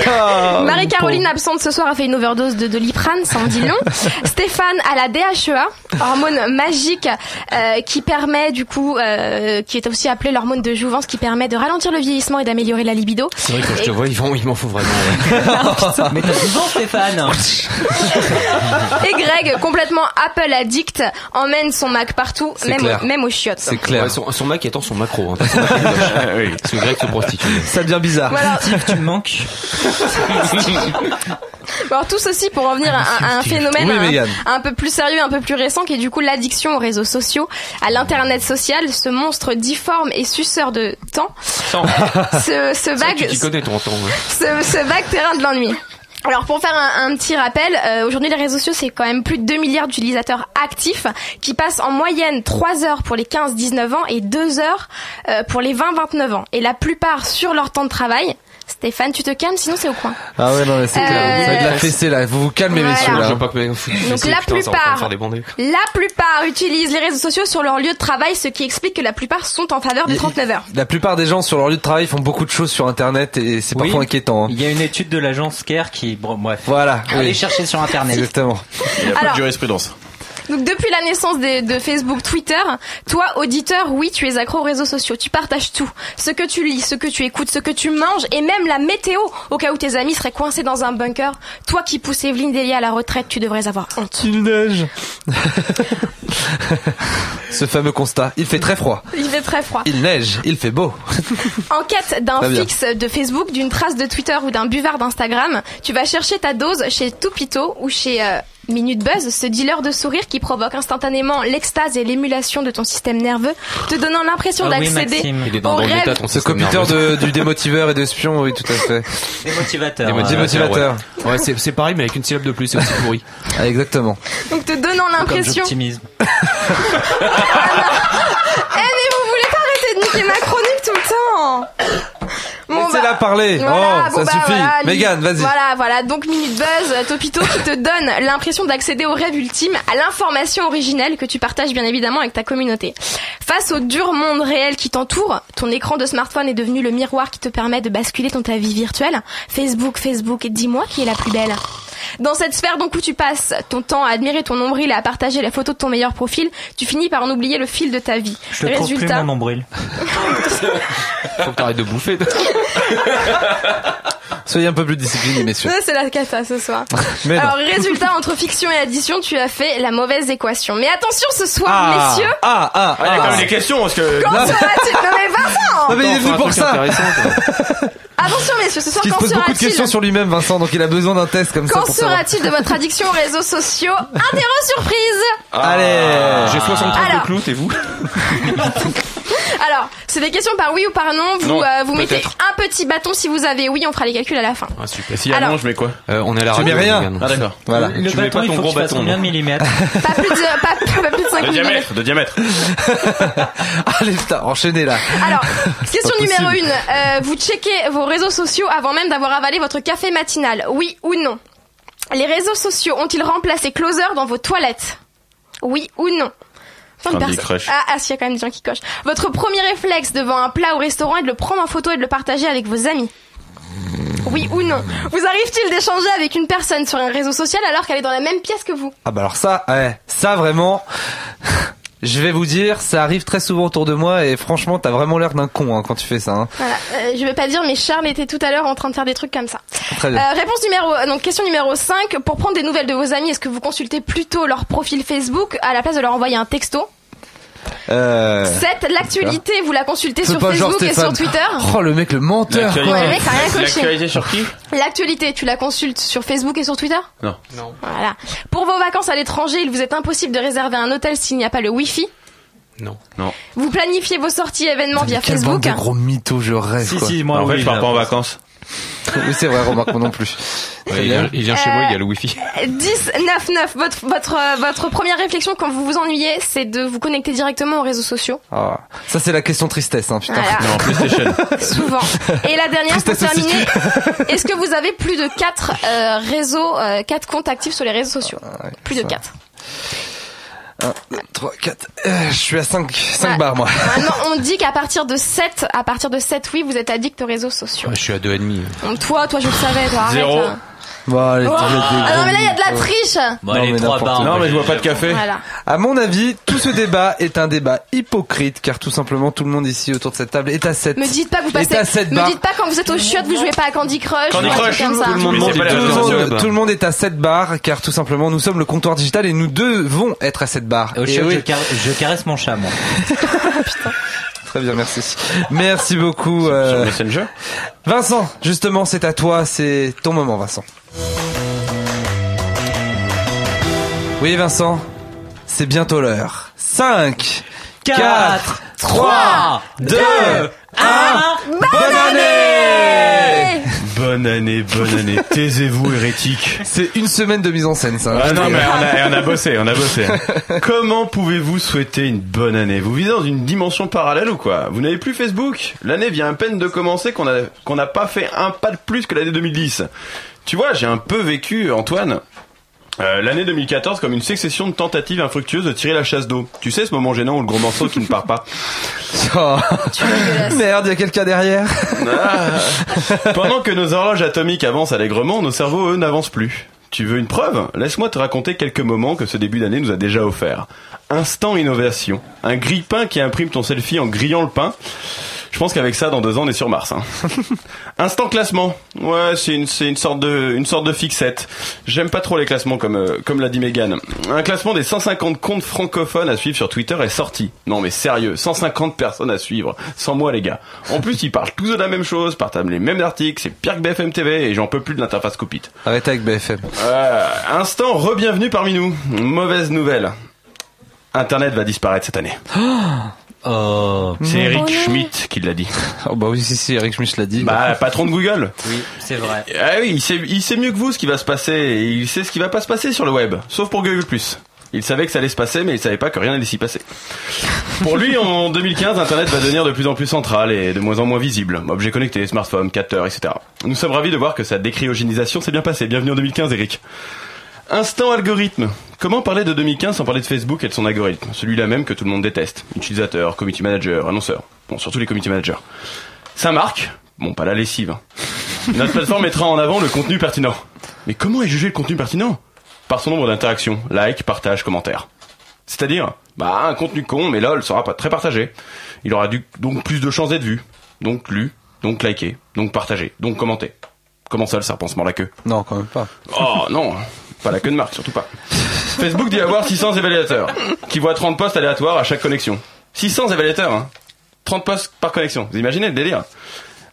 Ah, Marie-Caroline absente ce soir a fait une overdose de doliprane, ça en dit long. Stéphane a la DHEA, hormone magique euh, qui permet du coup, euh, qui est aussi appelée l'hormone de jouvence, qui permet de ralentir le vieillissement et d'améliorer la libido. C'est vrai que quand je te vois, il m'en il m'en faut vraiment. ouais. Mais t'as 10 ans, Stéphane. Et Greg, complètement Apple addict, emmène son Mac partout, même, clair. au- même aux chiottes. C'est clair. Ouais, son, son Mac étant son macro. Hein, son oui. Parce que Greg se prostitue. Ça devient bizarre. Voilà. Steve, tu me manques. Bon, Alors tout ceci pour revenir à, à un phénomène Oui, un, peu plus sérieux, un peu plus récent, qui est du coup l'addiction aux réseaux sociaux, à l'internet social, ce monstre difforme et suceur de temps, ce, vague, t'y connais ton temps. ouais. ce, ce vague terrain de l'ennui. Alors pour faire un, un petit rappel, euh, aujourd'hui les réseaux sociaux c'est quand même plus de 2 milliards d'utilisateurs actifs qui passent en moyenne 3 heures pour les 15-19 ans et 2 heures euh, pour les 20-29 ans. Et la plupart sur leur temps de travail. Stéphane, tu te calmes, sinon c'est au coin. Ah ouais, non, mais c'est Euh, clair. Ça va être la fessée, là. Vous vous calmez, Voilà. messieurs, Je là. veux pas que Donc la putain, plupart-. La plupart utilisent les réseaux sociaux sur leur lieu de travail, ce qui explique que la plupart sont en faveur du 39 heures. La plupart des gens sur leur lieu de travail font beaucoup de choses sur Internet et c'est Oui. parfois inquiétant. hein. Il y a une étude de l'agence Care qui, bon, bref. Voilà. Allez oui. chercher sur internet. Exactement. Il n'y a pas de jurisprudence. Donc depuis la naissance des- de Facebook, Twitter, toi auditeur, oui, tu es accro aux réseaux sociaux. Tu partages tout, ce que tu lis, ce que tu écoutes, ce que tu manges et même la météo. Au cas où tes amis seraient coincés dans un bunker, toi qui pousses Evelyne Delia à la retraite, tu devrais avoir honte. Il neige. Ce fameux constat. Il fait très froid. Il fait très froid. Il neige. Il fait beau. En quête d'un fixe de Facebook, d'une trace de Twitter ou d'un buvard d'Instagram, tu vas chercher ta dose chez Toupito ou chez euh, Minute Buzz, ce dealer de sourire qui provoque instantanément l'extase et l'émulation de ton système nerveux, te donnant l'impression Ah oui, d'accéder Maxime. Il est dans au le rêve. Ce copiteur de, du démotiveur et d'espion, oui, tout à fait. Euh, motivateurs, Démotivateur. Ouais, Ouais, c'est c'est pareil, mais avec une syllabe de plus, c'est aussi pourri. Ah, exactement. Donc te donnant l'impression. j'optimise. Eh mais vous voulez pas arrêter de niquer ma chronique tout le temps Bon, Laissez-la parler. Voilà, oh, bon, ça bah, suffit. voilà, Mégane, vas-y. Voilà, voilà. Donc Minute Buzz, euh, Topito qui te donne l'impression d'accéder au rêve ultime, à l'information originelle que tu partages bien évidemment avec ta communauté. Face au dur monde réel qui t'entoure, ton écran de smartphone est devenu le miroir qui te permet de basculer dans ta vie virtuelle. Facebook, Facebook, dis-moi qui est la plus belle. Dans cette sphère donc où tu passes ton temps à admirer ton nombril et à partager la photo de ton meilleur profil, tu finis par en oublier le fil de ta vie. Je te trouve plus Résultat, mon nombril. Faut que t'arrêtes de bouffer. Soyez un peu plus disciplinés, messieurs. C'est la cata ce soir. Mais. Alors, résultat, entre fiction et addition, tu as fait la mauvaise équation. Mais attention ce soir, Ah, messieurs. ah, ah, Ah, il y a quand ah. même des questions parce que. Quand Non. sera-t-il Vincent Non, mais il est venu pour ça. Attention messieurs, ce soir, Qui se pose beaucoup de sera-t-il questions sur lui-même, Vincent, donc il a besoin d'un test comme ça savoir. sera-t-il de votre addiction aux réseaux sociaux Interro surprise Allez. J'ai 73 Alors. de clout et vous Alors, c'est des questions par oui ou par non. Vous, Non, euh, vous mettez un petit bâton si vous avez oui, on fera les calculs à la fin. Ah, super. Et s'il y a Alors. non, je mets quoi Euh, on est à la Tu radio. mets rien. Ah, d'accord. Voilà. Le Tu mets bâton, pas il ton faut gros bâton, combien de millimètres Pas plus de, pas, pas plus de 5 De diamètre, de diamètre. Allez, putain, enchaînez là. Alors, question pas numéro possible. une. Euh, vous checkez vos réseaux sociaux avant même d'avoir avalé votre café matinal. Oui ou non? Les réseaux sociaux ont-ils remplacé Closer dans vos toilettes? Oui ou non? Candy personnes- Crush. Ah, ah, s'il y a quand même des gens qui cochent. Votre premier réflexe devant un plat au restaurant est de le prendre en photo et de le partager avec vos amis. Oui ou non Vous arrive-t-il d'échanger avec une personne sur un réseau social alors qu'elle est dans la même pièce que vous? Ah bah alors ça, ouais, ça vraiment, je vais vous dire, ça arrive très souvent autour de moi et franchement, t'as vraiment l'air d'un con hein, quand tu fais ça. Hein. Voilà, euh, je vais pas dire, mais Charles était tout à l'heure en train de faire des trucs comme ça. Très bien. Euh, réponse numéro, donc question numéro 5. Pour prendre des nouvelles de vos amis, est-ce que vous consultez plutôt leur profil Facebook à la place de leur envoyer un texto Euh, 7. L'actualité, vous la consultez sur Facebook et sur. Twitter Oh le mec le menteur quoi. Ouais, le mec, t'as rien coché. L'actualité sur qui? L'actualité, tu la consultes sur Facebook et sur Twitter? Non. Voilà. Pour vos vacances à l'étranger, il vous est impossible de réserver un hôtel s'il n'y a pas le Wi-Fi? Non. Vous planifiez vos sorties événements via Facebook. de gros mythos, je rêve Si, quoi. si, moi, En fait, oui, je pars pas en vacances. Oui c'est vrai, remarque moi non plus. Ouais, il, vient, il vient chez Euh, moi, il y a le wifi. 10, 9, 9. Votre, votre, euh, votre première réflexion quand vous vous ennuyez, c'est de vous connecter directement aux réseaux sociaux. Ah, ça c'est la question tristesse hein, putain. Voilà. Non, PlayStation. Souvent. Et la dernière, pour terminer, est-ce que vous avez plus de 4 réseaux, euh, 4 comptes actifs sur les réseaux sociaux? Plus de ça. 4. 1, 2, 3, 4. Euh, je suis à 5, 5 Ouais. barres moi. Maintenant, on dit qu'à partir de 7, à partir de 7, oui, vous êtes addict aux réseaux sociaux. Ouais, je suis à deux et demi. Donc toi, toi, je le savais, toi, arrête. Zéro. là. Bon, allez, tu mets des Ah non mais là il y a de la triche Bon, Non, les mais trois n'importe barres. Non, mais je vois pas de café. Voilà. À mon avis, tout ce débat est un débat hypocrite, car tout simplement tout le monde ici autour de cette table est à 7. Me dites pas que vous est passez. à 7 Me dites pas quand vous êtes au chiottes vous jouez pas à Candy Crush. Candy Crush, comme ça. tout le monde Tout monde, tout le monde est à 7 barres, car tout simplement nous sommes le comptoir digital et nous devons être à 7 barres. Au Et oui, je, car- je caresse mon chat, moi. Très bien, merci. Merci beaucoup. Sur euh, Messenger Vincent, justement, c'est à toi, c'est ton moment, Vincent. Oui, Vincent, c'est bientôt l'heure. 5, 4, 3, 2, 1, bonne année Bonne année, bonne année. Taisez-vous, hérétique. C'est une semaine de mise en scène, ça. Ah non, mais on a, on a bossé, on a bossé. Comment pouvez-vous souhaiter une bonne année? Vous vivez dans une dimension parallèle ou quoi? Vous n'avez plus Facebook? L'année vient à peine de commencer qu'on a qu'on n'a pas fait un pas de plus que l'année 2010. Tu vois, j'ai un peu vécu, Antoine, euh, l'année 2014 comme une succession de tentatives infructueuses de tirer la chasse d'eau. Tu sais, ce moment gênant où le gros morceau qui ne part pas. Oh. Merde, il y a quelqu'un derrière. Ah. Pendant que nos horloges atomiques avancent allègrement, nos cerveaux, eux, n'avancent plus. Tu veux une preuve? Laisse-moi te raconter quelques moments que ce début d'année nous a déjà offert. Instant innovation. Un grille-pain qui imprime ton selfie en grillant le pain. Je pense qu'avec ça, dans deux ans, on est sur Mars. Hein. Instant classement. Ouais, c'est une, c'est une sorte de, une sorte de fixette. J'aime pas trop les classements comme, euh, comme l'a dit Megan. Un classement des 150 comptes francophones à suivre sur Twitter est sorti. Non mais sérieux, 150 personnes à suivre. Sans moi les gars. En plus, ils parlent tous de la même chose, partagent les mêmes articles, c'est pire que BFM TV et j'en peux plus de l'interface copite. Arrêtez avec BFM. Euh, instant re-bienvenue parmi nous. Mauvaise nouvelle. Internet va disparaître cette année. Oh, C'est Eric Oh. Schmidt qui l'a dit. Oh bah oui, si, si, Eric Schmidt l'a dit. Bah, patron de Google. oui, c'est vrai. Ah oui, il sait, il sait mieux que vous ce qui va se passer. Et il sait ce qui va pas se passer sur le web. Sauf pour Google+. Il savait que ça allait se passer, mais il savait pas que rien n'allait s'y passer. Pour lui, en 2015, Internet va devenir de plus en plus central et de moins en moins visible. Objets connectés, smartphones, capteurs, etc. Nous sommes ravis de voir que sa décryogénisation s'est bien passée. Bienvenue en 2015, Eric. Instant algorithme. Comment parler de 2015 sans parler de Facebook et de son algorithme? Celui-là même que tout le monde déteste. Utilisateur, community manager, annonceur. Bon, surtout les community managers. Ça marque? Bon, pas la lessive. hein. Notre plateforme mettra en avant le contenu pertinent. Mais comment est jugé le contenu pertinent? Par son nombre d'interactions, likes, partages, commentaires. C'est-à-dire, bah, un contenu con, mais lol, sera pas très partagé. Il aura donc plus de chances d'être vu, donc lu, donc liké, donc partagé, donc commenté. Comment ça, le serpent se mord la queue? Non, quand même pas. Oh non, pas la queue de marque, surtout pas. Facebook dit avoir 600 évaluateurs, qui voient 30 posts aléatoires à chaque connexion. 600 évaluateurs, hein 30 posts par connexion, vous imaginez le délire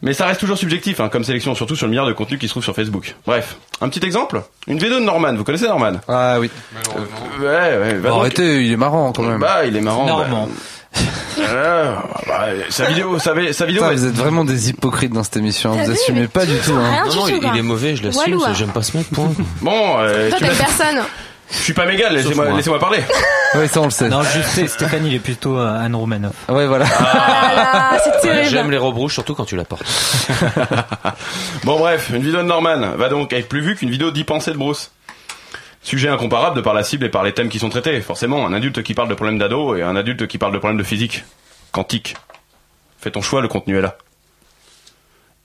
mais ça reste toujours subjectif hein, comme sélection, surtout sur le milliard de contenus qui se trouvent sur Facebook. Bref, un petit exemple? Une vidéo de Norman, vous connaissez Norman? Ah oui. Ouais, ouais, donc- arrêtez, il est marrant quand même. Bah, il est marrant. Normand. bah. Ah, bah, sa vidéo, sa, sa vidéo. Elle- vous êtes vraiment des hypocrites dans cette émission. Vous vu, assumez pas du tout. Hein. Non, non, il, est mauvais, je l'assume, hein. j'aime pas ce mec, point. Bon, euh, Toi t'es personne. je suis pas mégal, laissez-moi moi. laissez-moi parler. Oui, ça on le sait. Non, juste Stéphanie, il est plutôt euh, Anne Romanoff. Ouais, voilà. Ah c'est J'aime les robes rouges, surtout quand tu la portes. Bon bref, une vidéo de Norman va donc être plus vue qu'une vidéo d'y penser de Bruce. Sujet incomparable de par la cible et par les thèmes qui sont traités. Forcément, un adulte qui parle de problèmes d'ado et un adulte qui parle de problèmes de physique. Quantique. Fais ton choix, le contenu est là.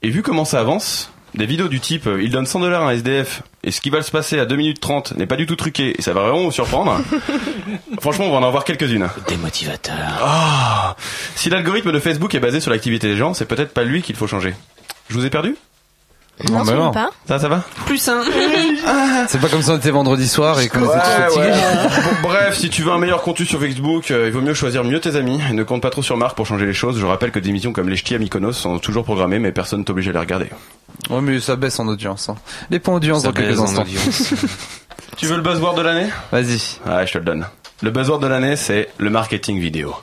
Et vu comment ça avance, des vidéos du type euh, il donne 100 dollars à un SDF et ce qui va se passer à 2 minutes 30 n'est pas du tout truqué et ça va vraiment vous surprendre. Franchement, on va en avoir quelques-unes. Démotivateur. Ah Si l'algorithme de Facebook est basé sur l'activité des gens, c'est peut-être pas lui qu'il faut changer. Je vous ai perdu? Non, mais sûrement non. pas. Ça, ça va Plus un. C'est pas comme si on était vendredi soir et qu'on était fatigués. ouais. Bon, bref, si tu veux un meilleur contenu sur Facebook, euh, il vaut mieux choisir mieux tes amis et ne compte pas trop sur Marc pour changer les choses. Je rappelle que des émissions comme les ch'tis à Mykonos sont toujours programmées, mais personne n'est obligé de les regarder. Ouais, mais ça baisse en audience. Hein. Les points audience Ça dans quelques instants. audience. Tu veux le buzzword de l'année? Vas-y. Ouais, je te le donne. Le buzzword de l'année, c'est le marketing vidéo.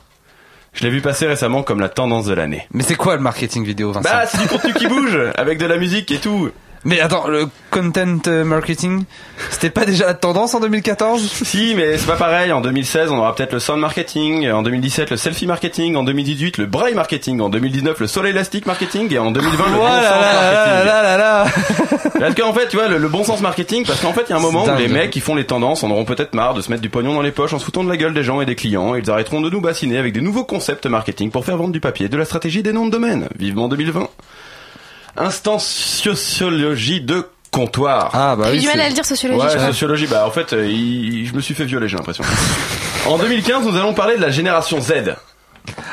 Je l'ai vu passer récemment comme la tendance de l'année. Mais c'est quoi le marketing vidéo, Vincent Bah, c'est du contenu qui bouge, avec de la musique et tout. Mais attends, le content euh, marketing, c'était pas déjà la tendance en 2014 Si, mais c'est pas pareil. En 2016, on aura peut-être le sound marketing. En 2017, le selfie marketing. En 2018, le braille marketing. En 2019, le sol élastique marketing. Et en 2020, le bon sens marketing. là, là, là. Parce qu'en fait, tu vois, le, le bon sens marketing, parce qu'en fait, il y a un moment où les mecs qui font les tendances en auront peut-être marre de se mettre du pognon dans les poches en se foutant de la gueule des gens et des clients, et ils arrêteront de nous bassiner avec des nouveaux concepts marketing pour faire vendre du papier, de la stratégie des noms de domaine. Vivement 2020. Instant sociologie de comptoir. Ah bah J'ai oui. du mal à le dire sociologie. Ouais, sociologie. Bah en fait, euh, il- je me suis fait violer, j'ai l'impression. en 2015, nous allons parler de la génération Z.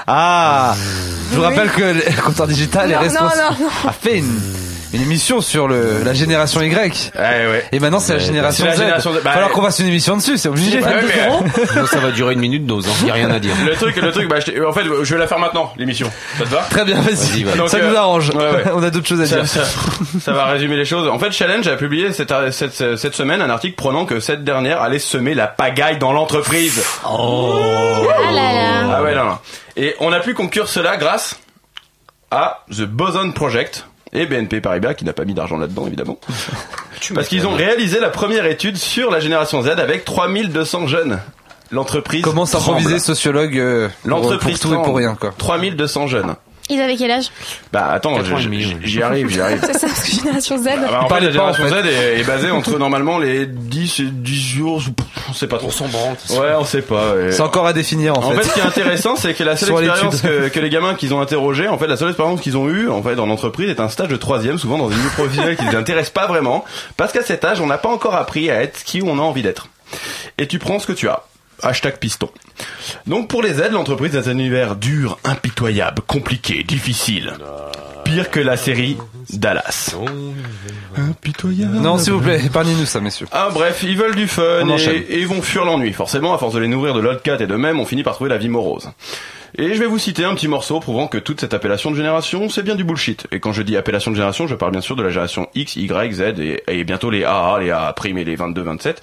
Ah Je vous rappelle que le comptoir digital est Non, non, responsable. non, A fait une, une émission sur le, la génération Y. Ouais, ouais. Et maintenant c'est la génération c'est la Z. génération Z. Bah, Alors ouais. qu'on fasse une émission dessus, c'est obligé. Ouais, mais, Sinon, ça va durer une minute dose, hein. y a rien à dire. le truc, le truc, bah, je t'ai- en fait, je vais la faire maintenant, l'émission. Ça te va? Très bien, vas-y. Vas-y, vas-y. Donc, Ça euh, nous arrange. ouais, ouais. On a d'autres choses à ça, dire. ça- ça va résumer les choses. En fait, Challenge a publié cette, cette, cette semaine un article prenant que cette dernière allait semer la pagaille dans l'entreprise. Ah là là. Ah ouais, non, non. Et on a pu conclure cela grâce à The Boson Project et BNP Paribas qui n'a pas mis d'argent là-dedans évidemment. Parce qu'ils ont réalisé la première étude sur la génération Z avec 3200 jeunes. L'entreprise Comment s'improviser sociologue euh, pour, L'entreprise pour tout et pour rien quoi. 3200 jeunes. Ils avaient quel âge? Bah attends, j'y arrive, j'y arrive. C'est ça, parce que Génération Z. Ah bah, en fait, la pas, en génération fait. Z est, est basée entre normalement les 10 et 10 jours, on sait pas trop. On s'en. Ouais, on sait pas. C'est encore à définir en, En fait, ce qui est intéressant, c'est que la seule expérience que, que les gamins qu'ils ont interrogés, en fait, la seule expérience qu'ils ont eue, en fait, dans l'entreprise, est un stage de troisième, souvent dans des milieux professionnels qui les intéressent pas vraiment, parce qu'à cet âge, on n'a pas encore appris à être qui on a envie d'être. Et tu prends ce que tu as. Hashtag piston. Donc pour les aides, l'entreprise est un univers dur, impitoyable, compliqué, difficile. Pire que la série Dallas. Impitoyable. Non, s'il vous plaît, épargnez-nous ça, messieurs. Ah bref, ils veulent du fun On et, enchaîne. et ils vont fuir l'ennui. Forcément, à force de les nourrir de l'Oldcat et de même, on finit par trouver la vie morose. Et je vais vous citer un petit morceau prouvant que toute cette appellation de génération, c'est bien du bullshit. Et quand je dis appellation de génération, je parle bien sûr de la génération X, Y, Z et, bientôt les AA, les AA et les 22, 27.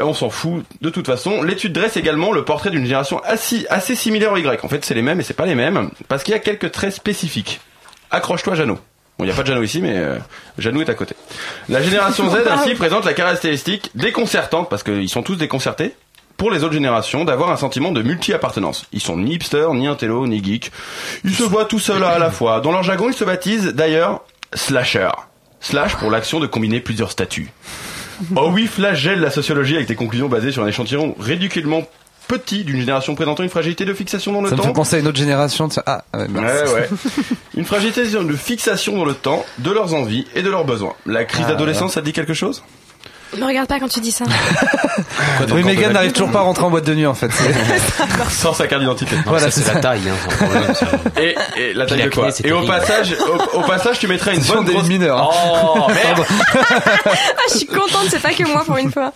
Euh, On s'en fout de toute façon. L'étude dresse également le portrait d'une génération assez, similaire au Y. En fait, c'est les mêmes et c'est pas les mêmes parce qu'il y a quelques traits spécifiques. Accroche-toi, Jeannot. Bon, il n'y a pas de Jeannot ici, mais euh, est à côté. La génération Z ainsi présente la caractéristique déconcertante, parce qu'ils sont tous déconcertés, pour les autres générations, d'avoir un sentiment de multi-appartenance. Ils sont ni hipsters, ni intello, ni geek. Ils se voient tout seuls à la fois. Dans leur jargon, ils se baptisent d'ailleurs slasher. Slash pour l'action de combiner plusieurs statuts. Oh oui, flagelle la sociologie avec des conclusions basées sur un échantillon ridiculement petit d'une génération présentant une fragilité de fixation dans le Ça me temps. fait penser à une autre génération. De... Ah, ouais. Ouais, ouais. Une fragilité de fixation dans le temps, de leurs envies et de leurs besoins. La crise Ah, d'adolescence, ça te dit quelque chose? Me regarde pas quand tu dis ça. Oui, Megan n'arrive toujours pas à rentrer en boîte de nuit en fait. Sans sa carte d'identité. Voilà, c'est la taille, hein, problème, ça. Et, et la taille de quoi Et au passage, au, au passage, tu mettrais une bonne des grosse... mineurs. hein. Oh, merde Ah, je suis contente, c'est pas que moi pour une fois.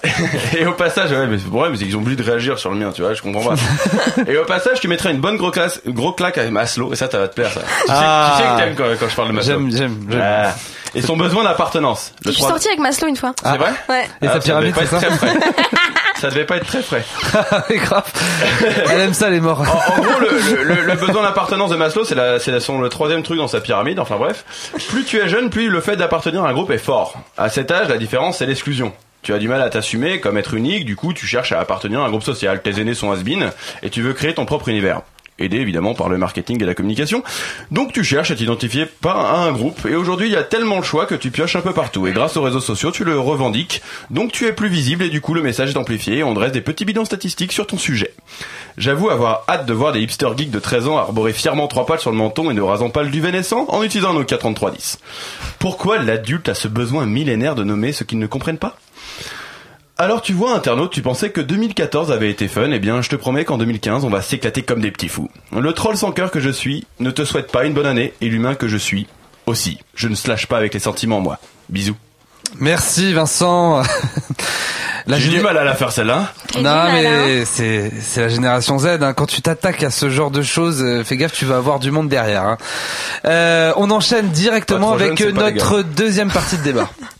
Et au passage, ouais, mais le problème, c'est qu'ils ont oublié de réagir sur le mien, tu vois, je comprends pas. et au passage, tu mettrais une bonne gros, classe, gros claque à Maslow, et ça, ça va te plaire, ça. Tu, Ah. sais, tu sais que t'aimes quand, quand je parle de Maslow. J'aime, j'aime, j'aime. Ah. Et son besoin d'appartenance. Je suis sortie avec Maslow une fois. C'est vrai Ouais. Et Ah, sa pyramide, ça devait c'est pas ça être très frais. ça devait pas être très frais. C'est grave. Elle aime ça, les morts. En, en gros, le, le- le besoin d'appartenance de Maslow, c'est la, c'est la- son, le troisième truc dans sa pyramide. Enfin bref, plus tu es jeune, plus le fait d'appartenir à un groupe est fort. À cet âge, la différence, c'est l'exclusion. Tu as du mal à t'assumer comme être unique, du coup, tu cherches à appartenir à un groupe social. Tes aînés sont has et tu veux créer ton propre univers. Aidé évidemment par le marketing et la communication. Donc tu cherches à t'identifier par un groupe. Et aujourd'hui, il y a tellement de choix que tu pioches un peu partout. Et grâce aux réseaux sociaux, tu le revendiques. Donc tu es plus visible et du coup, le message est amplifié et on dresse des petits bidons statistiques sur ton sujet. J'avoue avoir hâte de voir des hipsters geeks de 13 ans arborer fièrement trois pales sur le menton et ne rasant pas le duvet naissant en utilisant un Nokia 3310. Pourquoi l'adulte a ce besoin millénaire de nommer ce qu'ils ne comprennent pas? Alors tu vois internaute, tu pensais que 2014 avait été fun, eh bien je te promets qu'en 2015 on va s'éclater comme des petits fous. Le troll sans cœur que je suis ne te souhaite pas une bonne année et l'humain que je suis aussi. Je ne slash pas avec les sentiments moi. Bisous. Merci, Vincent. La J'ai du mal à la faire celle-là. Non mal, hein. mais c'est c'est la génération Z. Hein. Quand tu t'attaques à ce genre de choses, euh, fais gaffe, tu vas avoir du monde derrière. Hein. Euh, on enchaîne directement avec jeune, notre deuxième partie de débat.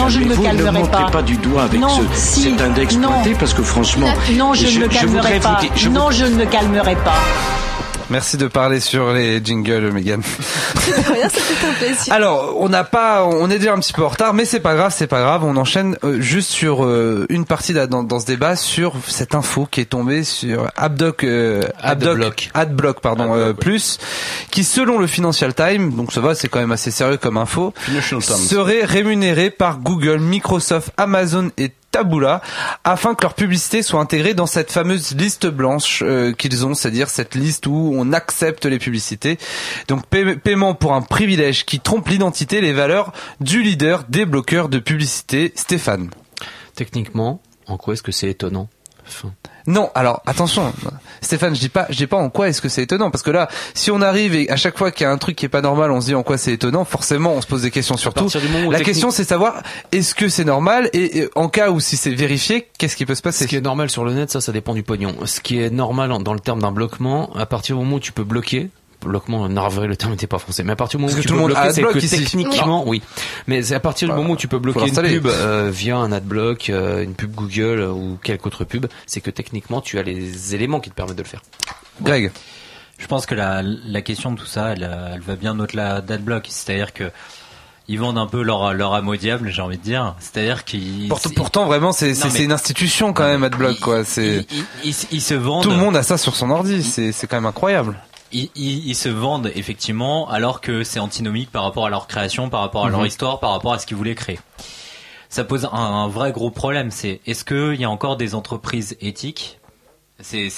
Non, je ne me calmerai pas. pas du doigt avec Non, ce, si, cet index non. pointé parce que franchement, Non, je, ne me voudrais calmerai vous pas. dire- je non, vous- je ne me calmerai pas. Merci de parler sur les jingles, Megan. Rien, c'était un plaisir. Alors, on n'a pas, on est déjà un petit peu en retard, mais c'est pas grave, c'est pas grave. On enchaîne euh, juste sur euh, une partie dans, dans ce débat sur cette info qui est tombée sur Abdoc, euh, Adblock. Adblock, pardon, euh, plus, qui selon le Financial Times, donc ça va, c'est quand même assez sérieux comme info, Financial Times. serait rémunéré par Google, Microsoft, Amazon et Taboola afin que leur publicité soit intégrée dans cette fameuse liste blanche euh, qu'ils ont, c'est-à-dire cette liste où on accepte les publicités. Donc paie- paiement pour un privilège qui trompe l'identité les valeurs du leader des bloqueurs de publicité, Stéphane. Techniquement, en quoi est-ce que c'est étonnant? Enfin, Non, alors attention, Stéphane, je dis pas, je dis pas en quoi est-ce que c'est étonnant, parce que là, si on arrive et à chaque fois qu'il y a un truc qui est pas normal, on se dit en quoi c'est étonnant, forcément, on se pose des questions sur tout. La technique- question, c'est savoir est-ce que c'est normal et, et en cas où si c'est vérifié, qu'est-ce qui peut se passer? Ce qui est normal sur le net, ça, ça dépend du pognon. Ce qui est normal dans le terme d'un bloquement, à partir du moment où tu peux bloquer, bloquement, navré, le terme n'était pas français, mais à partir du moment où tu tout peux le monde bloquer, c'est adblock que ici. techniquement, oui. Mais c'est à partir du Bah, moment où tu peux bloquer une pub euh, via un adblock, euh, une pub Google euh, ou quelque autre pub, c'est que techniquement, tu as les éléments qui te permettent de le faire. Greg. Je pense que la, la question de tout ça, elle, euh, elle va bien au-delà d'adblock. C'est-à-dire que ils vendent un peu leur, leur âme au diable, j'ai envie de dire. C'est-à-dire qu'ils... Pourtant, pourtant, vraiment, c'est une institution quand même, AdBlock, ils- quoi. C'est Ils, ils- ils- ils se vendent... tout le monde a ça sur son ordi. C'est c'est quand même incroyable. Ils, ils- ils se vendent effectivement alors que c'est antinomique par rapport à leur création, par rapport à leur Mhm. histoire, par rapport à ce qu'ils voulaient créer. Ça pose un, un vrai gros problème. C'est est-ce qu'il y a encore des entreprises éthiques? C'est-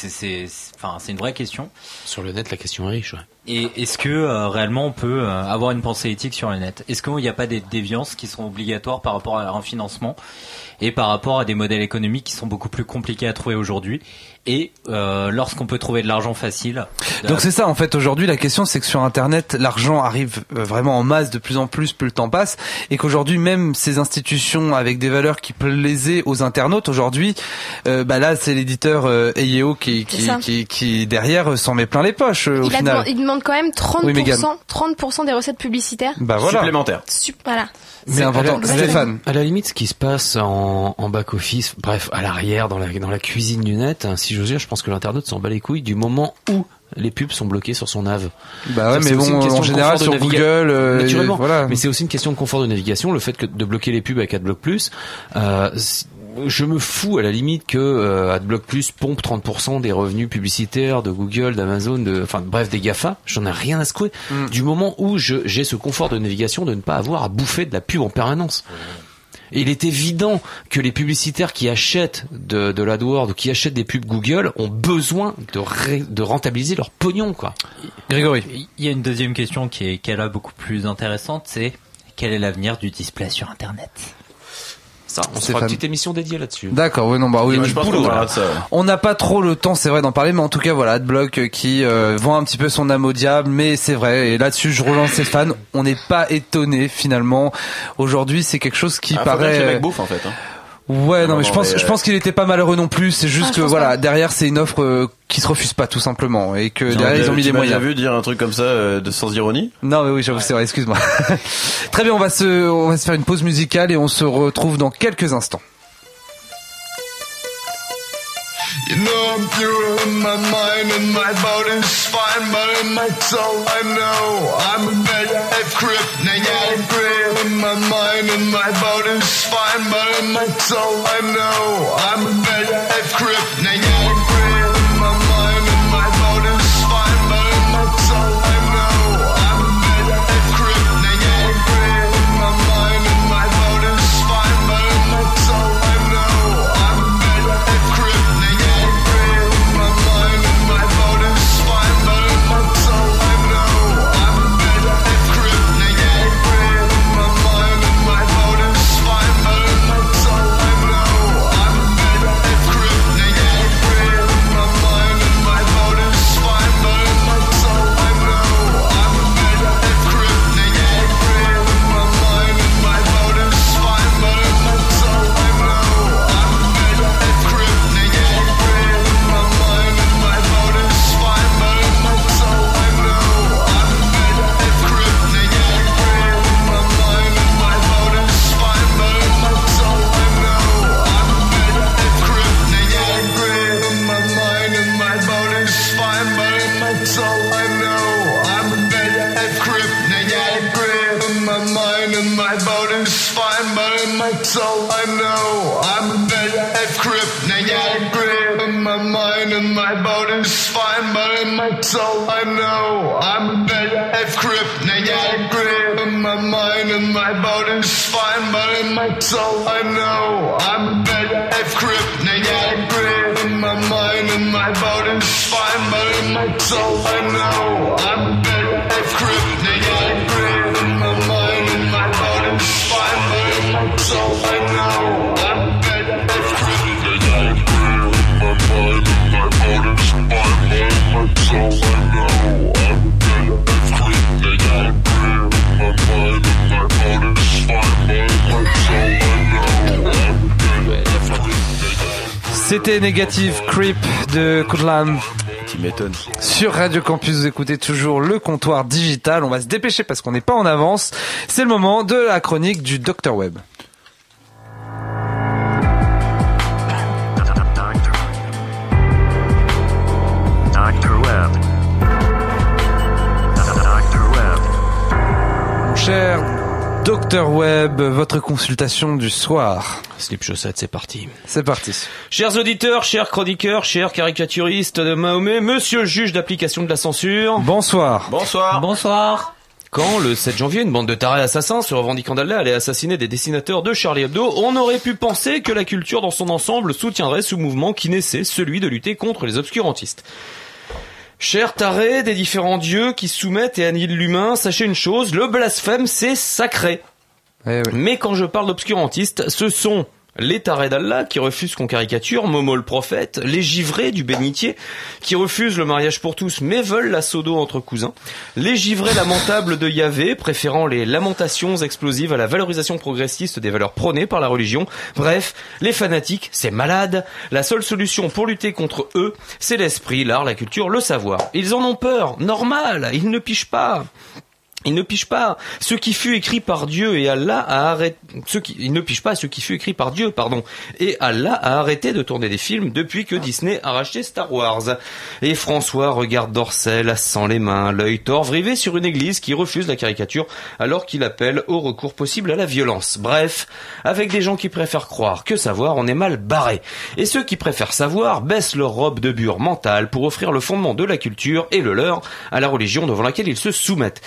enfin c'est une vraie question. Sur le net, la question est riche. ouais. Et est-ce que euh, réellement on peut euh, avoir une pensée éthique sur le net? Est-ce qu'il n'y a pas des déviances qui sont obligatoires par rapport à un financement et par rapport à des modèles économiques qui sont beaucoup plus compliqués à trouver aujourd'hui? Et euh, lorsqu'on peut trouver de l'argent facile, Donc c'est ça en fait aujourd'hui la question c'est que sur internet l'argent arrive euh, vraiment en masse de plus en plus plus le temps passe et qu'aujourd'hui même ces institutions avec des valeurs qui plaisaient aux internautes aujourd'hui euh, bah là c'est l'éditeur euh, EIEO qui qui, qui qui derrière euh, s'en met plein les poches euh, au Il, a final. demandé- il demande quand même 30%, Oui, Mégane. 30% des recettes publicitaires. Bah voilà. Supplémentaire. Sup- voilà. C'est important. à la- Stéphane. À la limite, ce qui se passe en, en back office, bref, à l'arrière, dans la, dans la cuisine du net, hein, si j'ose dire, je pense que l'internaute s'en bat les couilles du moment où les pubs sont bloquées sur son nav. Bah ouais mais c'est aussi une bon question en de général confort de sur Google euh, Naturellement. voilà. Mais c'est aussi une question de confort de navigation, le fait que de bloquer les pubs avec AdBlock Plus. Euh, je me fous à la limite que euh, AdBlock Plus pompe 30% des revenus publicitaires de Google, d'Amazon, de, enfin bref des Gafa. J'en ai rien à secouer. Mm. Du moment où j'ai ce confort de navigation de ne pas avoir à bouffer de la pub en permanence. Et il est évident que les publicitaires qui achètent de, de l'AdWords ou qui achètent des pubs Google ont besoin de, ré- de rentabiliser leur pognon, quoi. Grégory. il y a une deuxième question qui est, qui est là beaucoup plus intéressante, c'est quel est l'avenir du display sur Internet? Ça, on se fera une petite émission dédiée là-dessus. D'accord, oui non bah oui, je pense boulot, voilà. ça. ouais. On n'a pas trop le temps, c'est vrai, d'en parler, mais en tout cas, voilà, Adblock euh, qui euh, vend un petit peu son âme au diable, mais c'est vrai, et là-dessus, je relance Stéphane, on n'est pas étonné, finalement. Aujourd'hui, c'est quelque chose qui Ah, faut bien que paraît... les mecs bouffent en fait. Hein. Ouais, non, mais je pense, mais, je euh, pense qu'il était pas malheureux non plus, c'est juste Ah, que, voilà, pas. derrière, c'est une offre euh, qui se refuse pas, tout simplement, et que derrière, ils ont mis Tu les moyens. déjà vu dire un truc comme ça euh, de sans ironie Non, mais oui, j'avoue, c'est vrai, excuse-moi. Très bien, on va se, on va se faire une pause musicale et on se retrouve dans quelques instants. You know I'm pure in my mind and my body's fine, but in my soul I know I'm a better half crip. Yeah, I'm great in my mind and my body's fine, but in my soul I know I'm a better half crip. Yeah, I'm great my mind, so I know I'm bad-ass, at Now you're grip my mind and my body's fine, But my mind, so I know I'm bad-ass, at Now you're grip my mind and my body's fine, But my mind, so I know I'm bad-ass, at Now you're grip my mind and my body's fine, But my mind, so I know I'm C'était Négative Creep de Kudlan. Tu m'étonnes. Sur Radio Campus, vous écoutez toujours le comptoir digital. On va se dépêcher parce qu'on n'est pas en avance. C'est le moment de la chronique du Dr Web. Cher Dr Web, votre consultation du soir. Slip chaussette, c'est parti. C'est parti. Chers auditeurs, chers chroniqueurs, chers caricaturistes de Mahomet, monsieur le juge d'application de la censure. Bonsoir. Bonsoir. Bonsoir. Quand, le 7 janvier, une bande de tarés assassins se revendiquant d'Allah allait assassiner des dessinateurs de Charlie Hebdo, on aurait pu penser que la culture dans son ensemble soutiendrait ce mouvement qui naissait, celui de lutter contre les obscurantistes. Chers tarés des différents dieux qui soumettent et annihilent l'humain, sachez une chose, le blasphème c'est sacré. Eh oui. Mais quand je parle d'obscurantistes, ce sont les tarés d'Allah qui refusent qu'on caricature Momo le prophète, les givrés du bénitier qui refusent le mariage pour tous mais veulent la sodo entre cousins, les givrés lamentables de Yahvé préférant les lamentations explosives à la valorisation progressiste des valeurs prônées par la religion, bref, les fanatiques, c'est malade, la seule solution pour lutter contre eux, c'est l'esprit, l'art, la culture, le savoir. Ils en ont peur, normal, ils ne pichent pas. Il ne piche pas ce qui fut écrit par Dieu et Allah a arrêté ne pas ce qui fut écrit par Dieu pardon et Allah a arrêté de tourner des films depuis que Disney a racheté Star Wars. Et François regarde Dorcel sans les mains, l'œil torve rivé sur une église qui refuse la caricature alors qu'il appelle au recours possible à la violence. Bref, avec des gens qui préfèrent croire que savoir, on est mal barré. Et ceux qui préfèrent savoir baissent leur robe de bure mentale pour offrir le fondement de la culture et le leur à la religion devant laquelle ils se soumettent.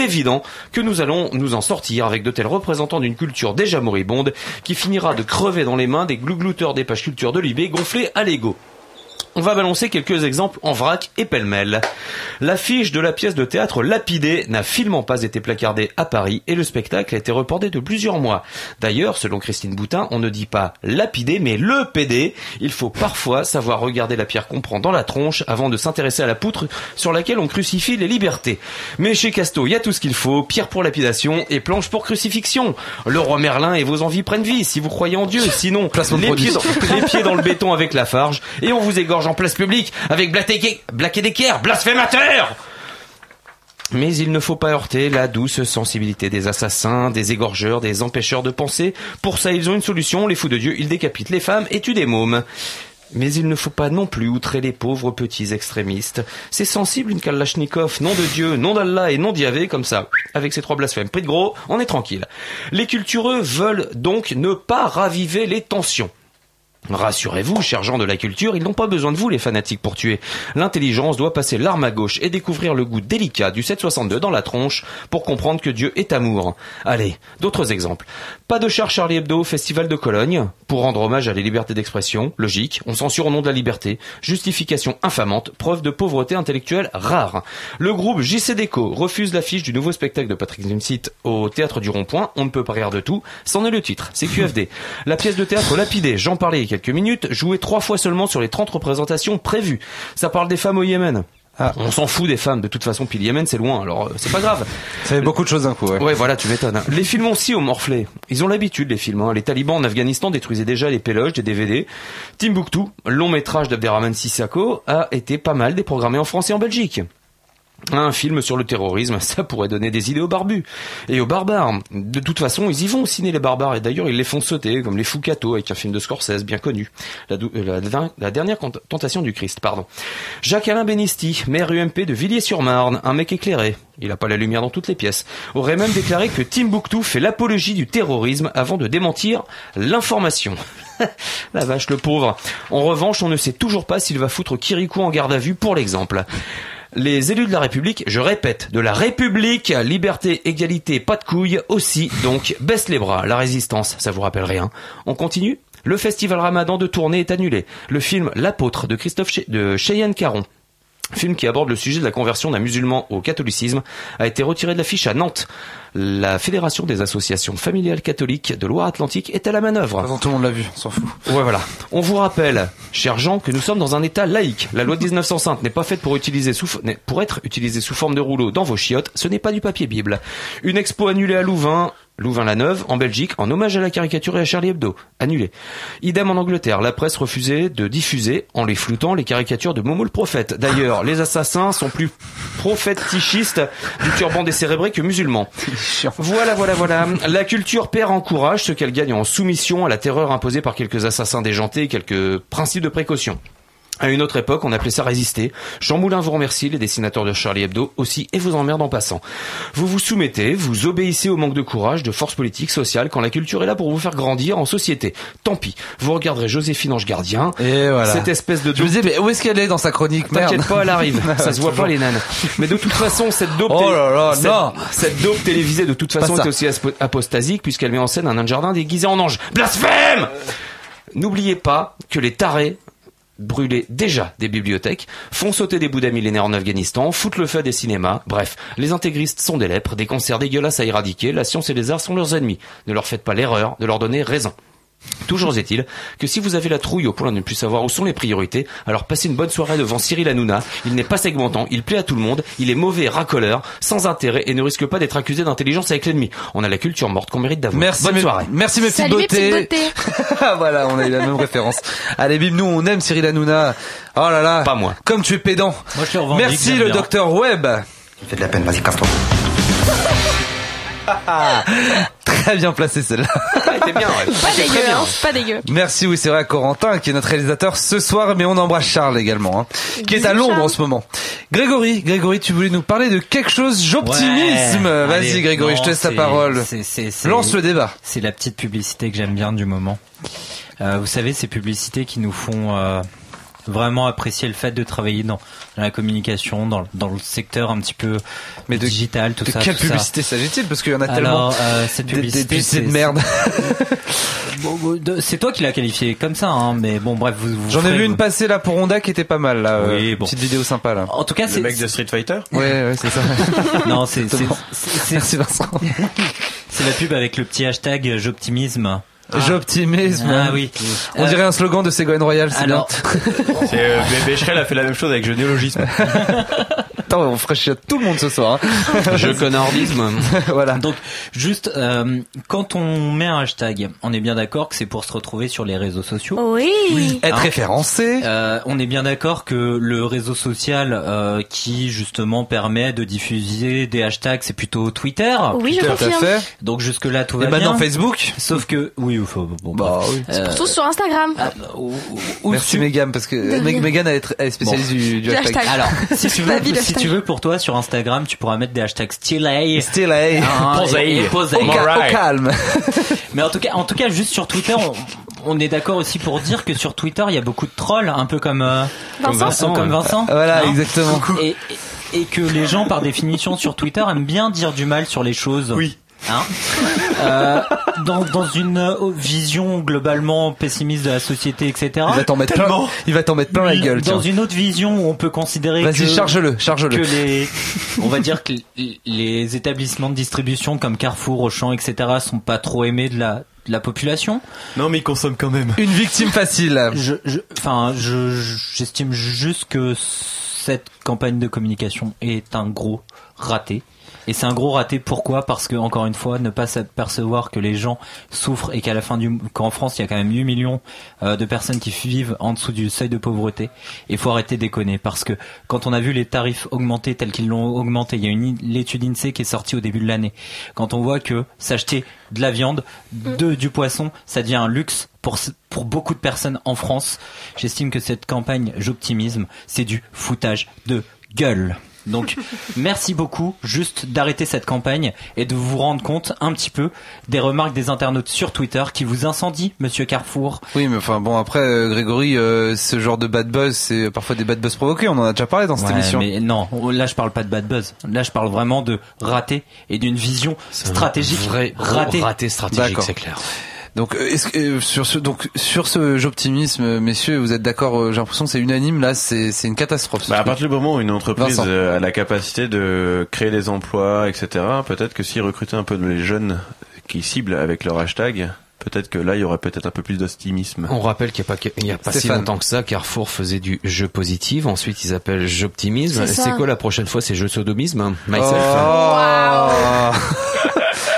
Évident que nous allons nous en sortir avec de tels représentants d'une culture déjà moribonde qui finira de crever dans les mains des glouglouteurs des pages culture de Libé gonflés à l'ego. On va balancer quelques exemples en vrac et pêle-mêle. L'affiche de la pièce de théâtre Lapidé n'a finalement pas été placardée à Paris et le spectacle a été reporté de plusieurs mois. D'ailleurs, selon Christine Boutin, on ne dit pas lapidé mais le PD. Il faut parfois savoir regarder la pierre qu'on prend dans la tronche avant de s'intéresser à la poutre sur laquelle on crucifie les libertés. Mais chez Casto, il y a tout ce qu'il faut, pierre pour lapidation et planche pour crucifixion. Le roi Merlin et vos envies prennent vie si vous croyez en Dieu, sinon les pieds, dans, les pieds dans le béton avec la farge et on vous égorge en place publique avec Black Decker, blasphémateur mais il ne faut pas heurter la douce sensibilité des assassins, des égorgeurs, des empêcheurs de penser. Pour ça, ils ont une solution, les fous de Dieu, ils décapitent les femmes et tuent des mômes. Mais il ne faut pas non plus outrer les pauvres petits extrémistes. C'est sensible une Kalachnikov, nom de Dieu, nom d'Allah et nom d'Yavé, comme ça, avec ces trois blasphèmes. Pris de gros, on est tranquille. Les cultureux veulent donc ne pas raviver les tensions. Rassurez-vous, chers gens de la culture, ils n'ont pas besoin de vous, les fanatiques, pour tuer. L'intelligence doit passer l'arme à gauche et découvrir le goût délicat du 762 dans la tronche pour comprendre que Dieu est amour. Allez, d'autres exemples. Pas de char Charlie Hebdo au Festival de Cologne, pour rendre hommage à la liberté d'expression, logique, on censure au nom de la liberté, justification infamante, preuve de pauvreté intellectuelle rare. Le groupe JC Déco refuse l'affiche du nouveau spectacle de Patrick Dempsey au Théâtre du Rond-Point, on ne peut pas rire de tout, c'en est le titre, c'est QFD. La pièce de théâtre lapidée, j'en parlais quelques minutes, jouée trois fois seulement sur les 30 représentations prévues. Ça parle des femmes au Yémen. Ah. On s'en fout des femmes, de toute façon, puis le Yémen c'est loin, alors euh, c'est pas grave. Ça fait beaucoup de choses d'un coup, ouais. Ouais, voilà, tu m'étonnes. hein. Les films aussi ont morflé. Ils ont l'habitude, les films. hein. Les talibans en Afghanistan détruisaient déjà les péloges des DVD. Timbuktu, long métrage d'Abderrahman Sissako, a été pas mal déprogrammé en France et en Belgique. Un film sur le terrorisme, ça pourrait donner des idées aux barbus. Et aux barbares. De toute façon, ils y vont au ciné, les barbares. Et d'ailleurs, ils les font sauter, comme les Foucato, avec un film de Scorsese bien connu. La, euh, dernière tentation du Christ, pardon. Jacques-Alain Benisti, maire UMP de Villiers-sur-Marne, un mec éclairé. Il a pas la lumière dans toutes les pièces. Aurait même déclaré que Timbuktu fait l'apologie du terrorisme avant de démentir l'information. la vache, le pauvre. En revanche, on ne sait toujours pas s'il va foutre Kirikou en garde à vue pour l'exemple. Les élus de la République, je répète, de la République, liberté, égalité, pas de couilles, aussi, donc baisse les bras, la résistance, ça vous rappelle rien. On continue Le festival Ramadan de tournée est annulé. Le film L'apôtre de Christophe de Cheyenne Caron film qui aborde le sujet de la conversion d'un musulman au catholicisme, a été retiré de l'affiche à Nantes. La Fédération des associations familiales catholiques de Loire-Atlantique est à la manœuvre. Avant, tout le monde l'a vu, on s'en fout. Ouais, voilà. On vous rappelle, chers gens, que nous sommes dans un état laïque. La loi de 1905 n'est pas faite pour utiliser sous, n'est- pour être utilisée sous forme de rouleau dans vos chiottes. Ce n'est pas du papier Bible. Une expo annulée à Louvain. Louvain-la-Neuve, en Belgique, en hommage à la caricature et à Charlie Hebdo. Annulé. Idem en Angleterre, la presse refusait de diffuser, en les floutant, les caricatures de Momo le prophète. D'ailleurs, les assassins sont plus prophétichistes du turban décérébré que musulmans. Voilà, voilà, voilà. La culture perd en courage ce qu'elle gagne en soumission à la terreur imposée par quelques assassins déjantés et quelques principes de précaution. À une autre époque, on appelait ça résister. Jean Moulin vous remercie, les dessinateurs de Charlie Hebdo aussi, et vous emmerde en passant. Vous vous soumettez, vous obéissez au manque de courage, de force politique, sociale, quand la culture est là pour vous faire grandir en société. Tant pis. Vous regarderez Joséphine Ange Gardien. Et voilà. Cette espèce de Je me disais, mais où est-ce qu'elle est dans sa chronique. T'inquiète pas, elle arrive. Ça se voit pas les nanes. Mais de toute façon, cette dope, Oh là là, cette, non. cette dope télévisée de toute façon est aussi apostasique puisqu'elle met en scène un nain de jardin déguisé en ange. Blasphème N'oubliez pas que les tarés brûler déjà des bibliothèques, font sauter des bouddhas millénaires en Afghanistan, foutent le feu des cinémas, bref, les intégristes sont des lèpres, des concerts dégueulasses à éradiquer, la science et les arts sont leurs ennemis. Ne leur faites pas l'erreur de leur donner raison. Toujours est-il que si vous avez la trouille au point de ne plus savoir où sont les priorités, alors passez une bonne soirée devant Cyril Hanouna. Il n'est pas segmentant, il plaît à tout le monde, il est mauvais et racoleur, sans intérêt et ne risque pas d'être accusé d'intelligence avec l'ennemi. On a la culture morte qu'on mérite d'avoir. Merci, Bonne mes, soirée. merci mes petites mes beautés. petites beautés. voilà, on a eu la même référence. Allez, bim, nous on aime Cyril Hanouna. Oh là là. Pas moi. Comme tu es pédant. Moi, je Merci le bien. docteur Webb. Fais de la peine, vas-y, casse-toi. Très bien placé celle-là. Ah, était bien, ouais. Pas dégueu, très bien, hein, pas dégueu. Merci, oui, c'est vrai, à Corentin, qui est notre réalisateur ce soir, mais on embrasse Charles également, hein, qui est à Londres Charles. en ce moment. Grégory, Grégory, tu voulais nous parler de quelque chose, j'optimisme. Ouais. Vas-y, Grégory, non, je te laisse la c'est- parole. c'est- c'est- c'est- Lance le débat. C'est la petite publicité que j'aime bien du moment. Euh, vous savez, ces publicités qui nous font euh, vraiment apprécier le fait de travailler dans, dans la communication, dans, le- dans le secteur un petit peu Mais de- digital, tout De ça. quelle tout ça. publicité s'agit-il Parce qu'il y en a tellement. Alors, euh, cette Des- des publicité, publicités de c'est- merde. De- C'est toi qui l'as qualifié comme ça, hein, mais bon, bref, vous. vous J'en ai vu une passer là pour Honda qui était pas mal là. euh, Oui, bon. Petite vidéo sympa là. En tout cas, Le c'est. mec de Street Fighter Ouais, ouais, c'est ça. Non, c'est c'est- Merci Vincent. c'est la pub avec le petit hashtag euh, j'optimisme. J'optimisme. Ah oui. On Euh, dirait un slogan de Ségolène Royal, c'est bien. Alors, C'est euh, B- Becherel a fait la même chose avec Généalogisme. Attends, on ferait chier à tout le monde ce soir. hein. Je connardisme. voilà. Donc, juste, euh, quand on met un hashtag, on est bien d'accord que c'est pour se retrouver sur les réseaux sociaux. Oui. Être Hein référencé. Euh, on est bien d'accord que le réseau social euh, qui justement permet de diffuser des hashtags, c'est plutôt Twitter. Oui, je Tout à confirme. fait. Donc jusque là tout Et va maintenant bien. Facebook. Sauf que oui, bon, Bah oui. euh, Tous sur Instagram. ah, ou- ou- Merci sur- Megan parce que elle est, spécialiste du, du Du hashtag. hashtag. Alors, si tu veux, si. Tu veux pour toi sur Instagram, tu pourras mettre des hashtags stylés. Still hey. hein, Posé. Au, ca- au calme. Mais en tout cas, en tout cas, juste sur Twitter, on, on est d'accord aussi pour dire que sur Twitter, il y a beaucoup de trolls, un peu comme euh, Vincent. Vincent, comme. Vincent. Voilà, hein. exactement. Et, et, et que les gens, par définition, sur Twitter, aiment bien dire du mal sur les choses. Oui. Hein Euh, dans, dans une euh, vision globalement pessimiste de la société, etc. Il va t'en mettre plein. Il va t'en mettre plein la gueule. Dans tiens. une autre vision où on peut considérer que Vas-y, charge-le, que charge-le. les, on va dire que les- établissements de distribution comme Carrefour, Auchan, etc. sont pas trop aimés de la, de la population. Non, mais il consomme quand même. Une victime facile. Je, je- enfin, je, j'estime juste que cette campagne de communication est un gros raté. Et c'est un gros raté pourquoi? Parce que encore une fois, ne pas s'apercevoir que les gens souffrent et qu'à la fin du qu'en France il y a quand même 8 millions euh, de personnes qui vivent en dessous du seuil de pauvreté. Il faut arrêter de déconner parce que quand on a vu les tarifs augmenter tels qu'ils l'ont augmenté, il y a une l'étude INSEE qui est sortie au début de l'année. Quand on voit que s'acheter de la viande, de du poisson, ça devient un luxe pour pour beaucoup de personnes en France. J'estime que cette campagne j'optimisme, c'est du foutage de gueule. Donc, merci beaucoup juste d'arrêter cette campagne et de vous rendre compte un petit peu des remarques des internautes sur Twitter qui vous incendient, monsieur Carrefour. Oui, mais enfin bon, après euh, Grégory, euh, ce genre de bad buzz, c'est parfois des bad buzz provoqués. On en a déjà parlé dans cette Ouais, émission. Mais non, là je parle pas de bad buzz. Là je parle vraiment de raté et d'une vision stratégique Vrai ratée. raté stratégique, c'est clair. Donc euh, est-ce que euh, sur ce donc sur ce j'optimisme, euh, messieurs, vous êtes d'accord J'ai l'impression que c'est unanime. Là, c'est c'est une catastrophe. ce Bah, à partir du moment où une entreprise Vincent. a la capacité de créer des emplois, etc., peut-être que s'ils recrutaient un peu les jeunes qui ciblent avec leur hashtag, peut-être que là, il y aurait peut-être un peu plus d'optimisme. On rappelle qu'il n'y a pas, il y a pas si longtemps que ça, Carrefour faisait du jeu positif. Ensuite, ils appellent j'optimisme. C'est quoi la prochaine fois? C'est jeu sodomisme, hein, myself. Oh.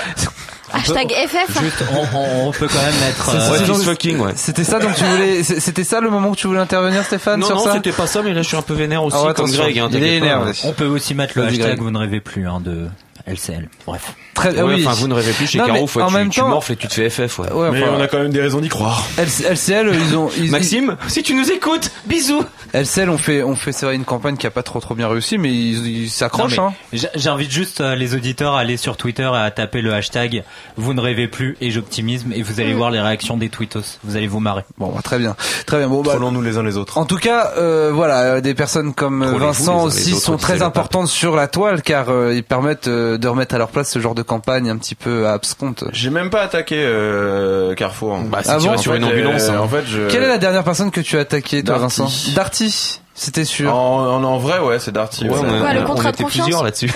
Hashtag FF. Juste, on, on- on peut quand même mettre. C'est- euh, fucking, ouais. C'était ça donc tu voulais, c'était ça le moment que tu voulais intervenir, Stéphane, Non, sur non, ça c'était pas ça, mais là je suis un peu vénère aussi, Ah ouais, comme attention. Greg. Hein, Il est t'inquiète pas. énervé. on peut aussi mettre le hashtag vous ne rêvez plus hein, de LCL. Bref. Très Ouais, oui. Enfin, vous ne rêvez plus chez Non, Caro, faut en tu, même tu temps- morfles et tu te fais FF, ouais. Ouais, Mais enfin, on a quand même des raisons d'y croire. LC- LCL, ils ont, ils- Maxime, si tu nous écoutes, bisous. LCL ont fait, ont fait, c'est vrai, une campagne qui a pas trop trop bien réussi, mais ils s'accrochent, hein. J'invite juste euh, les auditeurs à aller sur Twitter et à taper le hashtag vous ne rêvez plus et j'optimisme et vous allez voir les réactions des tweetos. Vous allez vous marrer. Bon, bah, très bien, très bien. Bon, bah, Trollons-nous les uns les autres. En tout cas, euh, voilà, euh, des personnes comme euh, Vincent aussi autres, sont très importantes sur la toile car euh, ils permettent euh, de remettre à leur place ce genre de campagne un petit peu à absconte. J'ai même pas attaqué euh, Carrefour. Bah, si Ah tu bon restes sur En une fait, ambulance. euh, hein. En fait, je... Quelle est la dernière personne que tu as attaqué, toi, Darty. Vincent? Darty. C'était sûr. En, en, en vrai, ouais, c'est Darty. Ouais, ouais. on, Ouais, le on contrat de était confiance. plusieurs là-dessus.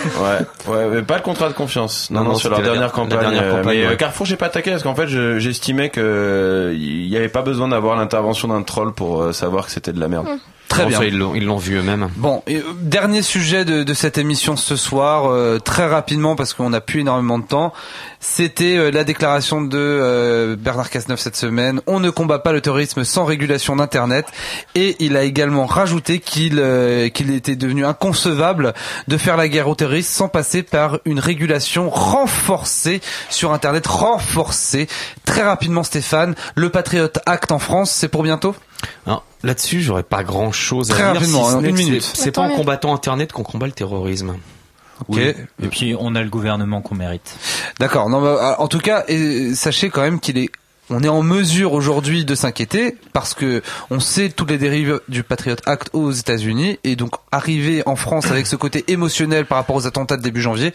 Ouais, ouais, mais pas le contrat de confiance. Non, Non, non, non, sur leur dernière der- la campagne. dernière campagne, mais euh, ouais. Carrefour, j'ai pas attaqué parce qu'en fait, je- j'estimais que euh, il y avait pas besoin d'avoir l'intervention d'un troll pour savoir que c'était de la merde. Très Bon, bien. ça, ils l'ont ils l'ont vu eux-mêmes. Bon, et, euh, dernier sujet de, de cette émission ce soir, euh, très rapidement parce qu'on n'a plus énormément de temps. C'était euh, la déclaration de euh, Bernard Cazeneuve cette semaine. On ne combat pas le terrorisme sans régulation d'Internet. Et il a également rajouté qu'il euh, qu'il était devenu inconcevable de faire la guerre aux terroristes sans passer par une régulation renforcée sur Internet, renforcée. Très rapidement, Stéphane, le Patriot Act en France, c'est pour bientôt? Alors, Là-dessus, j'aurais pas grand-chose à Très dire. rapidement, si ce hein, n'est une que c'est- minute. C'est Attends, pas en combattant Internet qu'on combat le terrorisme. Ok. Et puis on a le gouvernement qu'on mérite. D'accord. Non, bah, en tout cas, et, sachez quand même qu'il est on est en mesure aujourd'hui de s'inquiéter parce que on sait toutes les dérives du Patriot Act aux États-Unis et donc arriver en France avec ce côté émotionnel par rapport aux attentats de début janvier,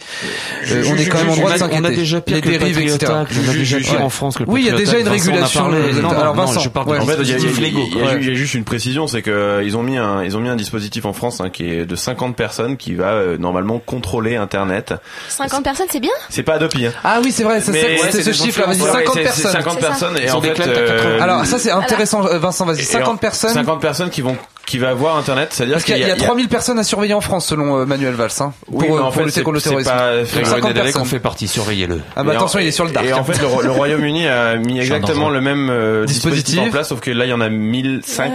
euh, on est quand même en droit de on a- s'inquiéter. on a déjà pire les que le dérives, Patriot etc. Act, on a déjà Ouais. pire en France que le Oui, il y a déjà une régulation. non, Alors Vincent, En fait, il y, a- juste une précision, c'est que euh, ils ont mis un, ils ont mis un dispositif en France hein, qui est de 50 personnes qui va euh, normalement contrôler Internet. 50 personnes, c'est bien? C'est pas Adopi. Hein. Ah oui, c'est vrai, c'est ce chiffre là, vas-y, influenceurs. 50 Ouais, c'est- c'est personnes. 50 C'est ça. Personnes et en fait, euh, 80. Alors ça c'est intéressant euh, Vincent, vas-y, et 50 en- personnes. 50 personnes qui vont qui va voir Internet, c'est-à-dire Parce qu'il y a, il y a il y a- 3000 personnes à surveiller en France selon euh, Manuel Valls hein, pour, Oui, mais euh, en pour fait, lutter c'est contre le c'est terrorisme. pas. Donc, Grégory 50 Nadalek en personnes. fait partie, surveillez-le. Ah bah en- attention, il est sur le dark. Et en fait, le, le Royaume-Uni a mis exactement le même euh, dispositif. Dispositif. en place, sauf que là, il y en a 1005.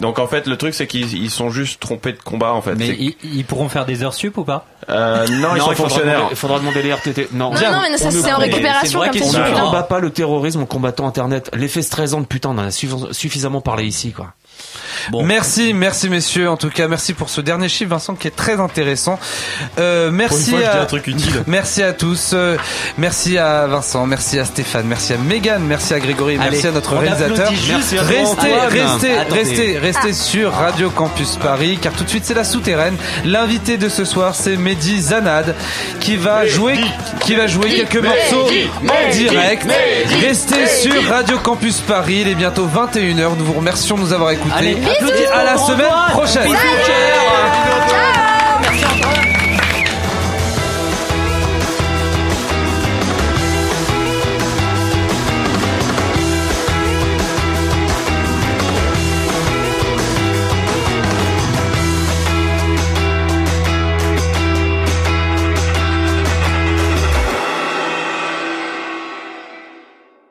Donc en fait, le truc, c'est qu'ils ils sont juste trompés de combat, en fait. Mais ils, ils pourront faire des heures sup ou pas? Euh, non, ils Non, sont il faudra fonctionnaires. demander- Il faudra demander les RTT. Non, Non, non, mais ça, c'est en récupération, c'est vrai comme On ne combat pas le terrorisme en combattant Internet. L'effet stressant, putain, on en a suffi- suffisamment parlé ici, quoi. Bon. Merci, merci messieurs. En tout cas, merci pour ce dernier chiffre, Vincent, qui est très intéressant. Euh, merci fois, je dis à un truc utile. merci à tous. Euh, merci à Vincent, merci à Stéphane, merci à Megan, merci à Grégory, merci à notre réalisateur. juste Restez, restez, Attendez. restez, restez sur Radio Campus Paris, car tout de suite c'est la souterraine. L'invité de ce soir, c'est Mehdi Zanad, qui va jouer, qui va jouer quelques morceaux en direct. Restez sur Radio Campus Paris. Il est bientôt 21h. Nous vous remercions de nous avoir écoutés. Allez, applaudissements à la semaine prochaine.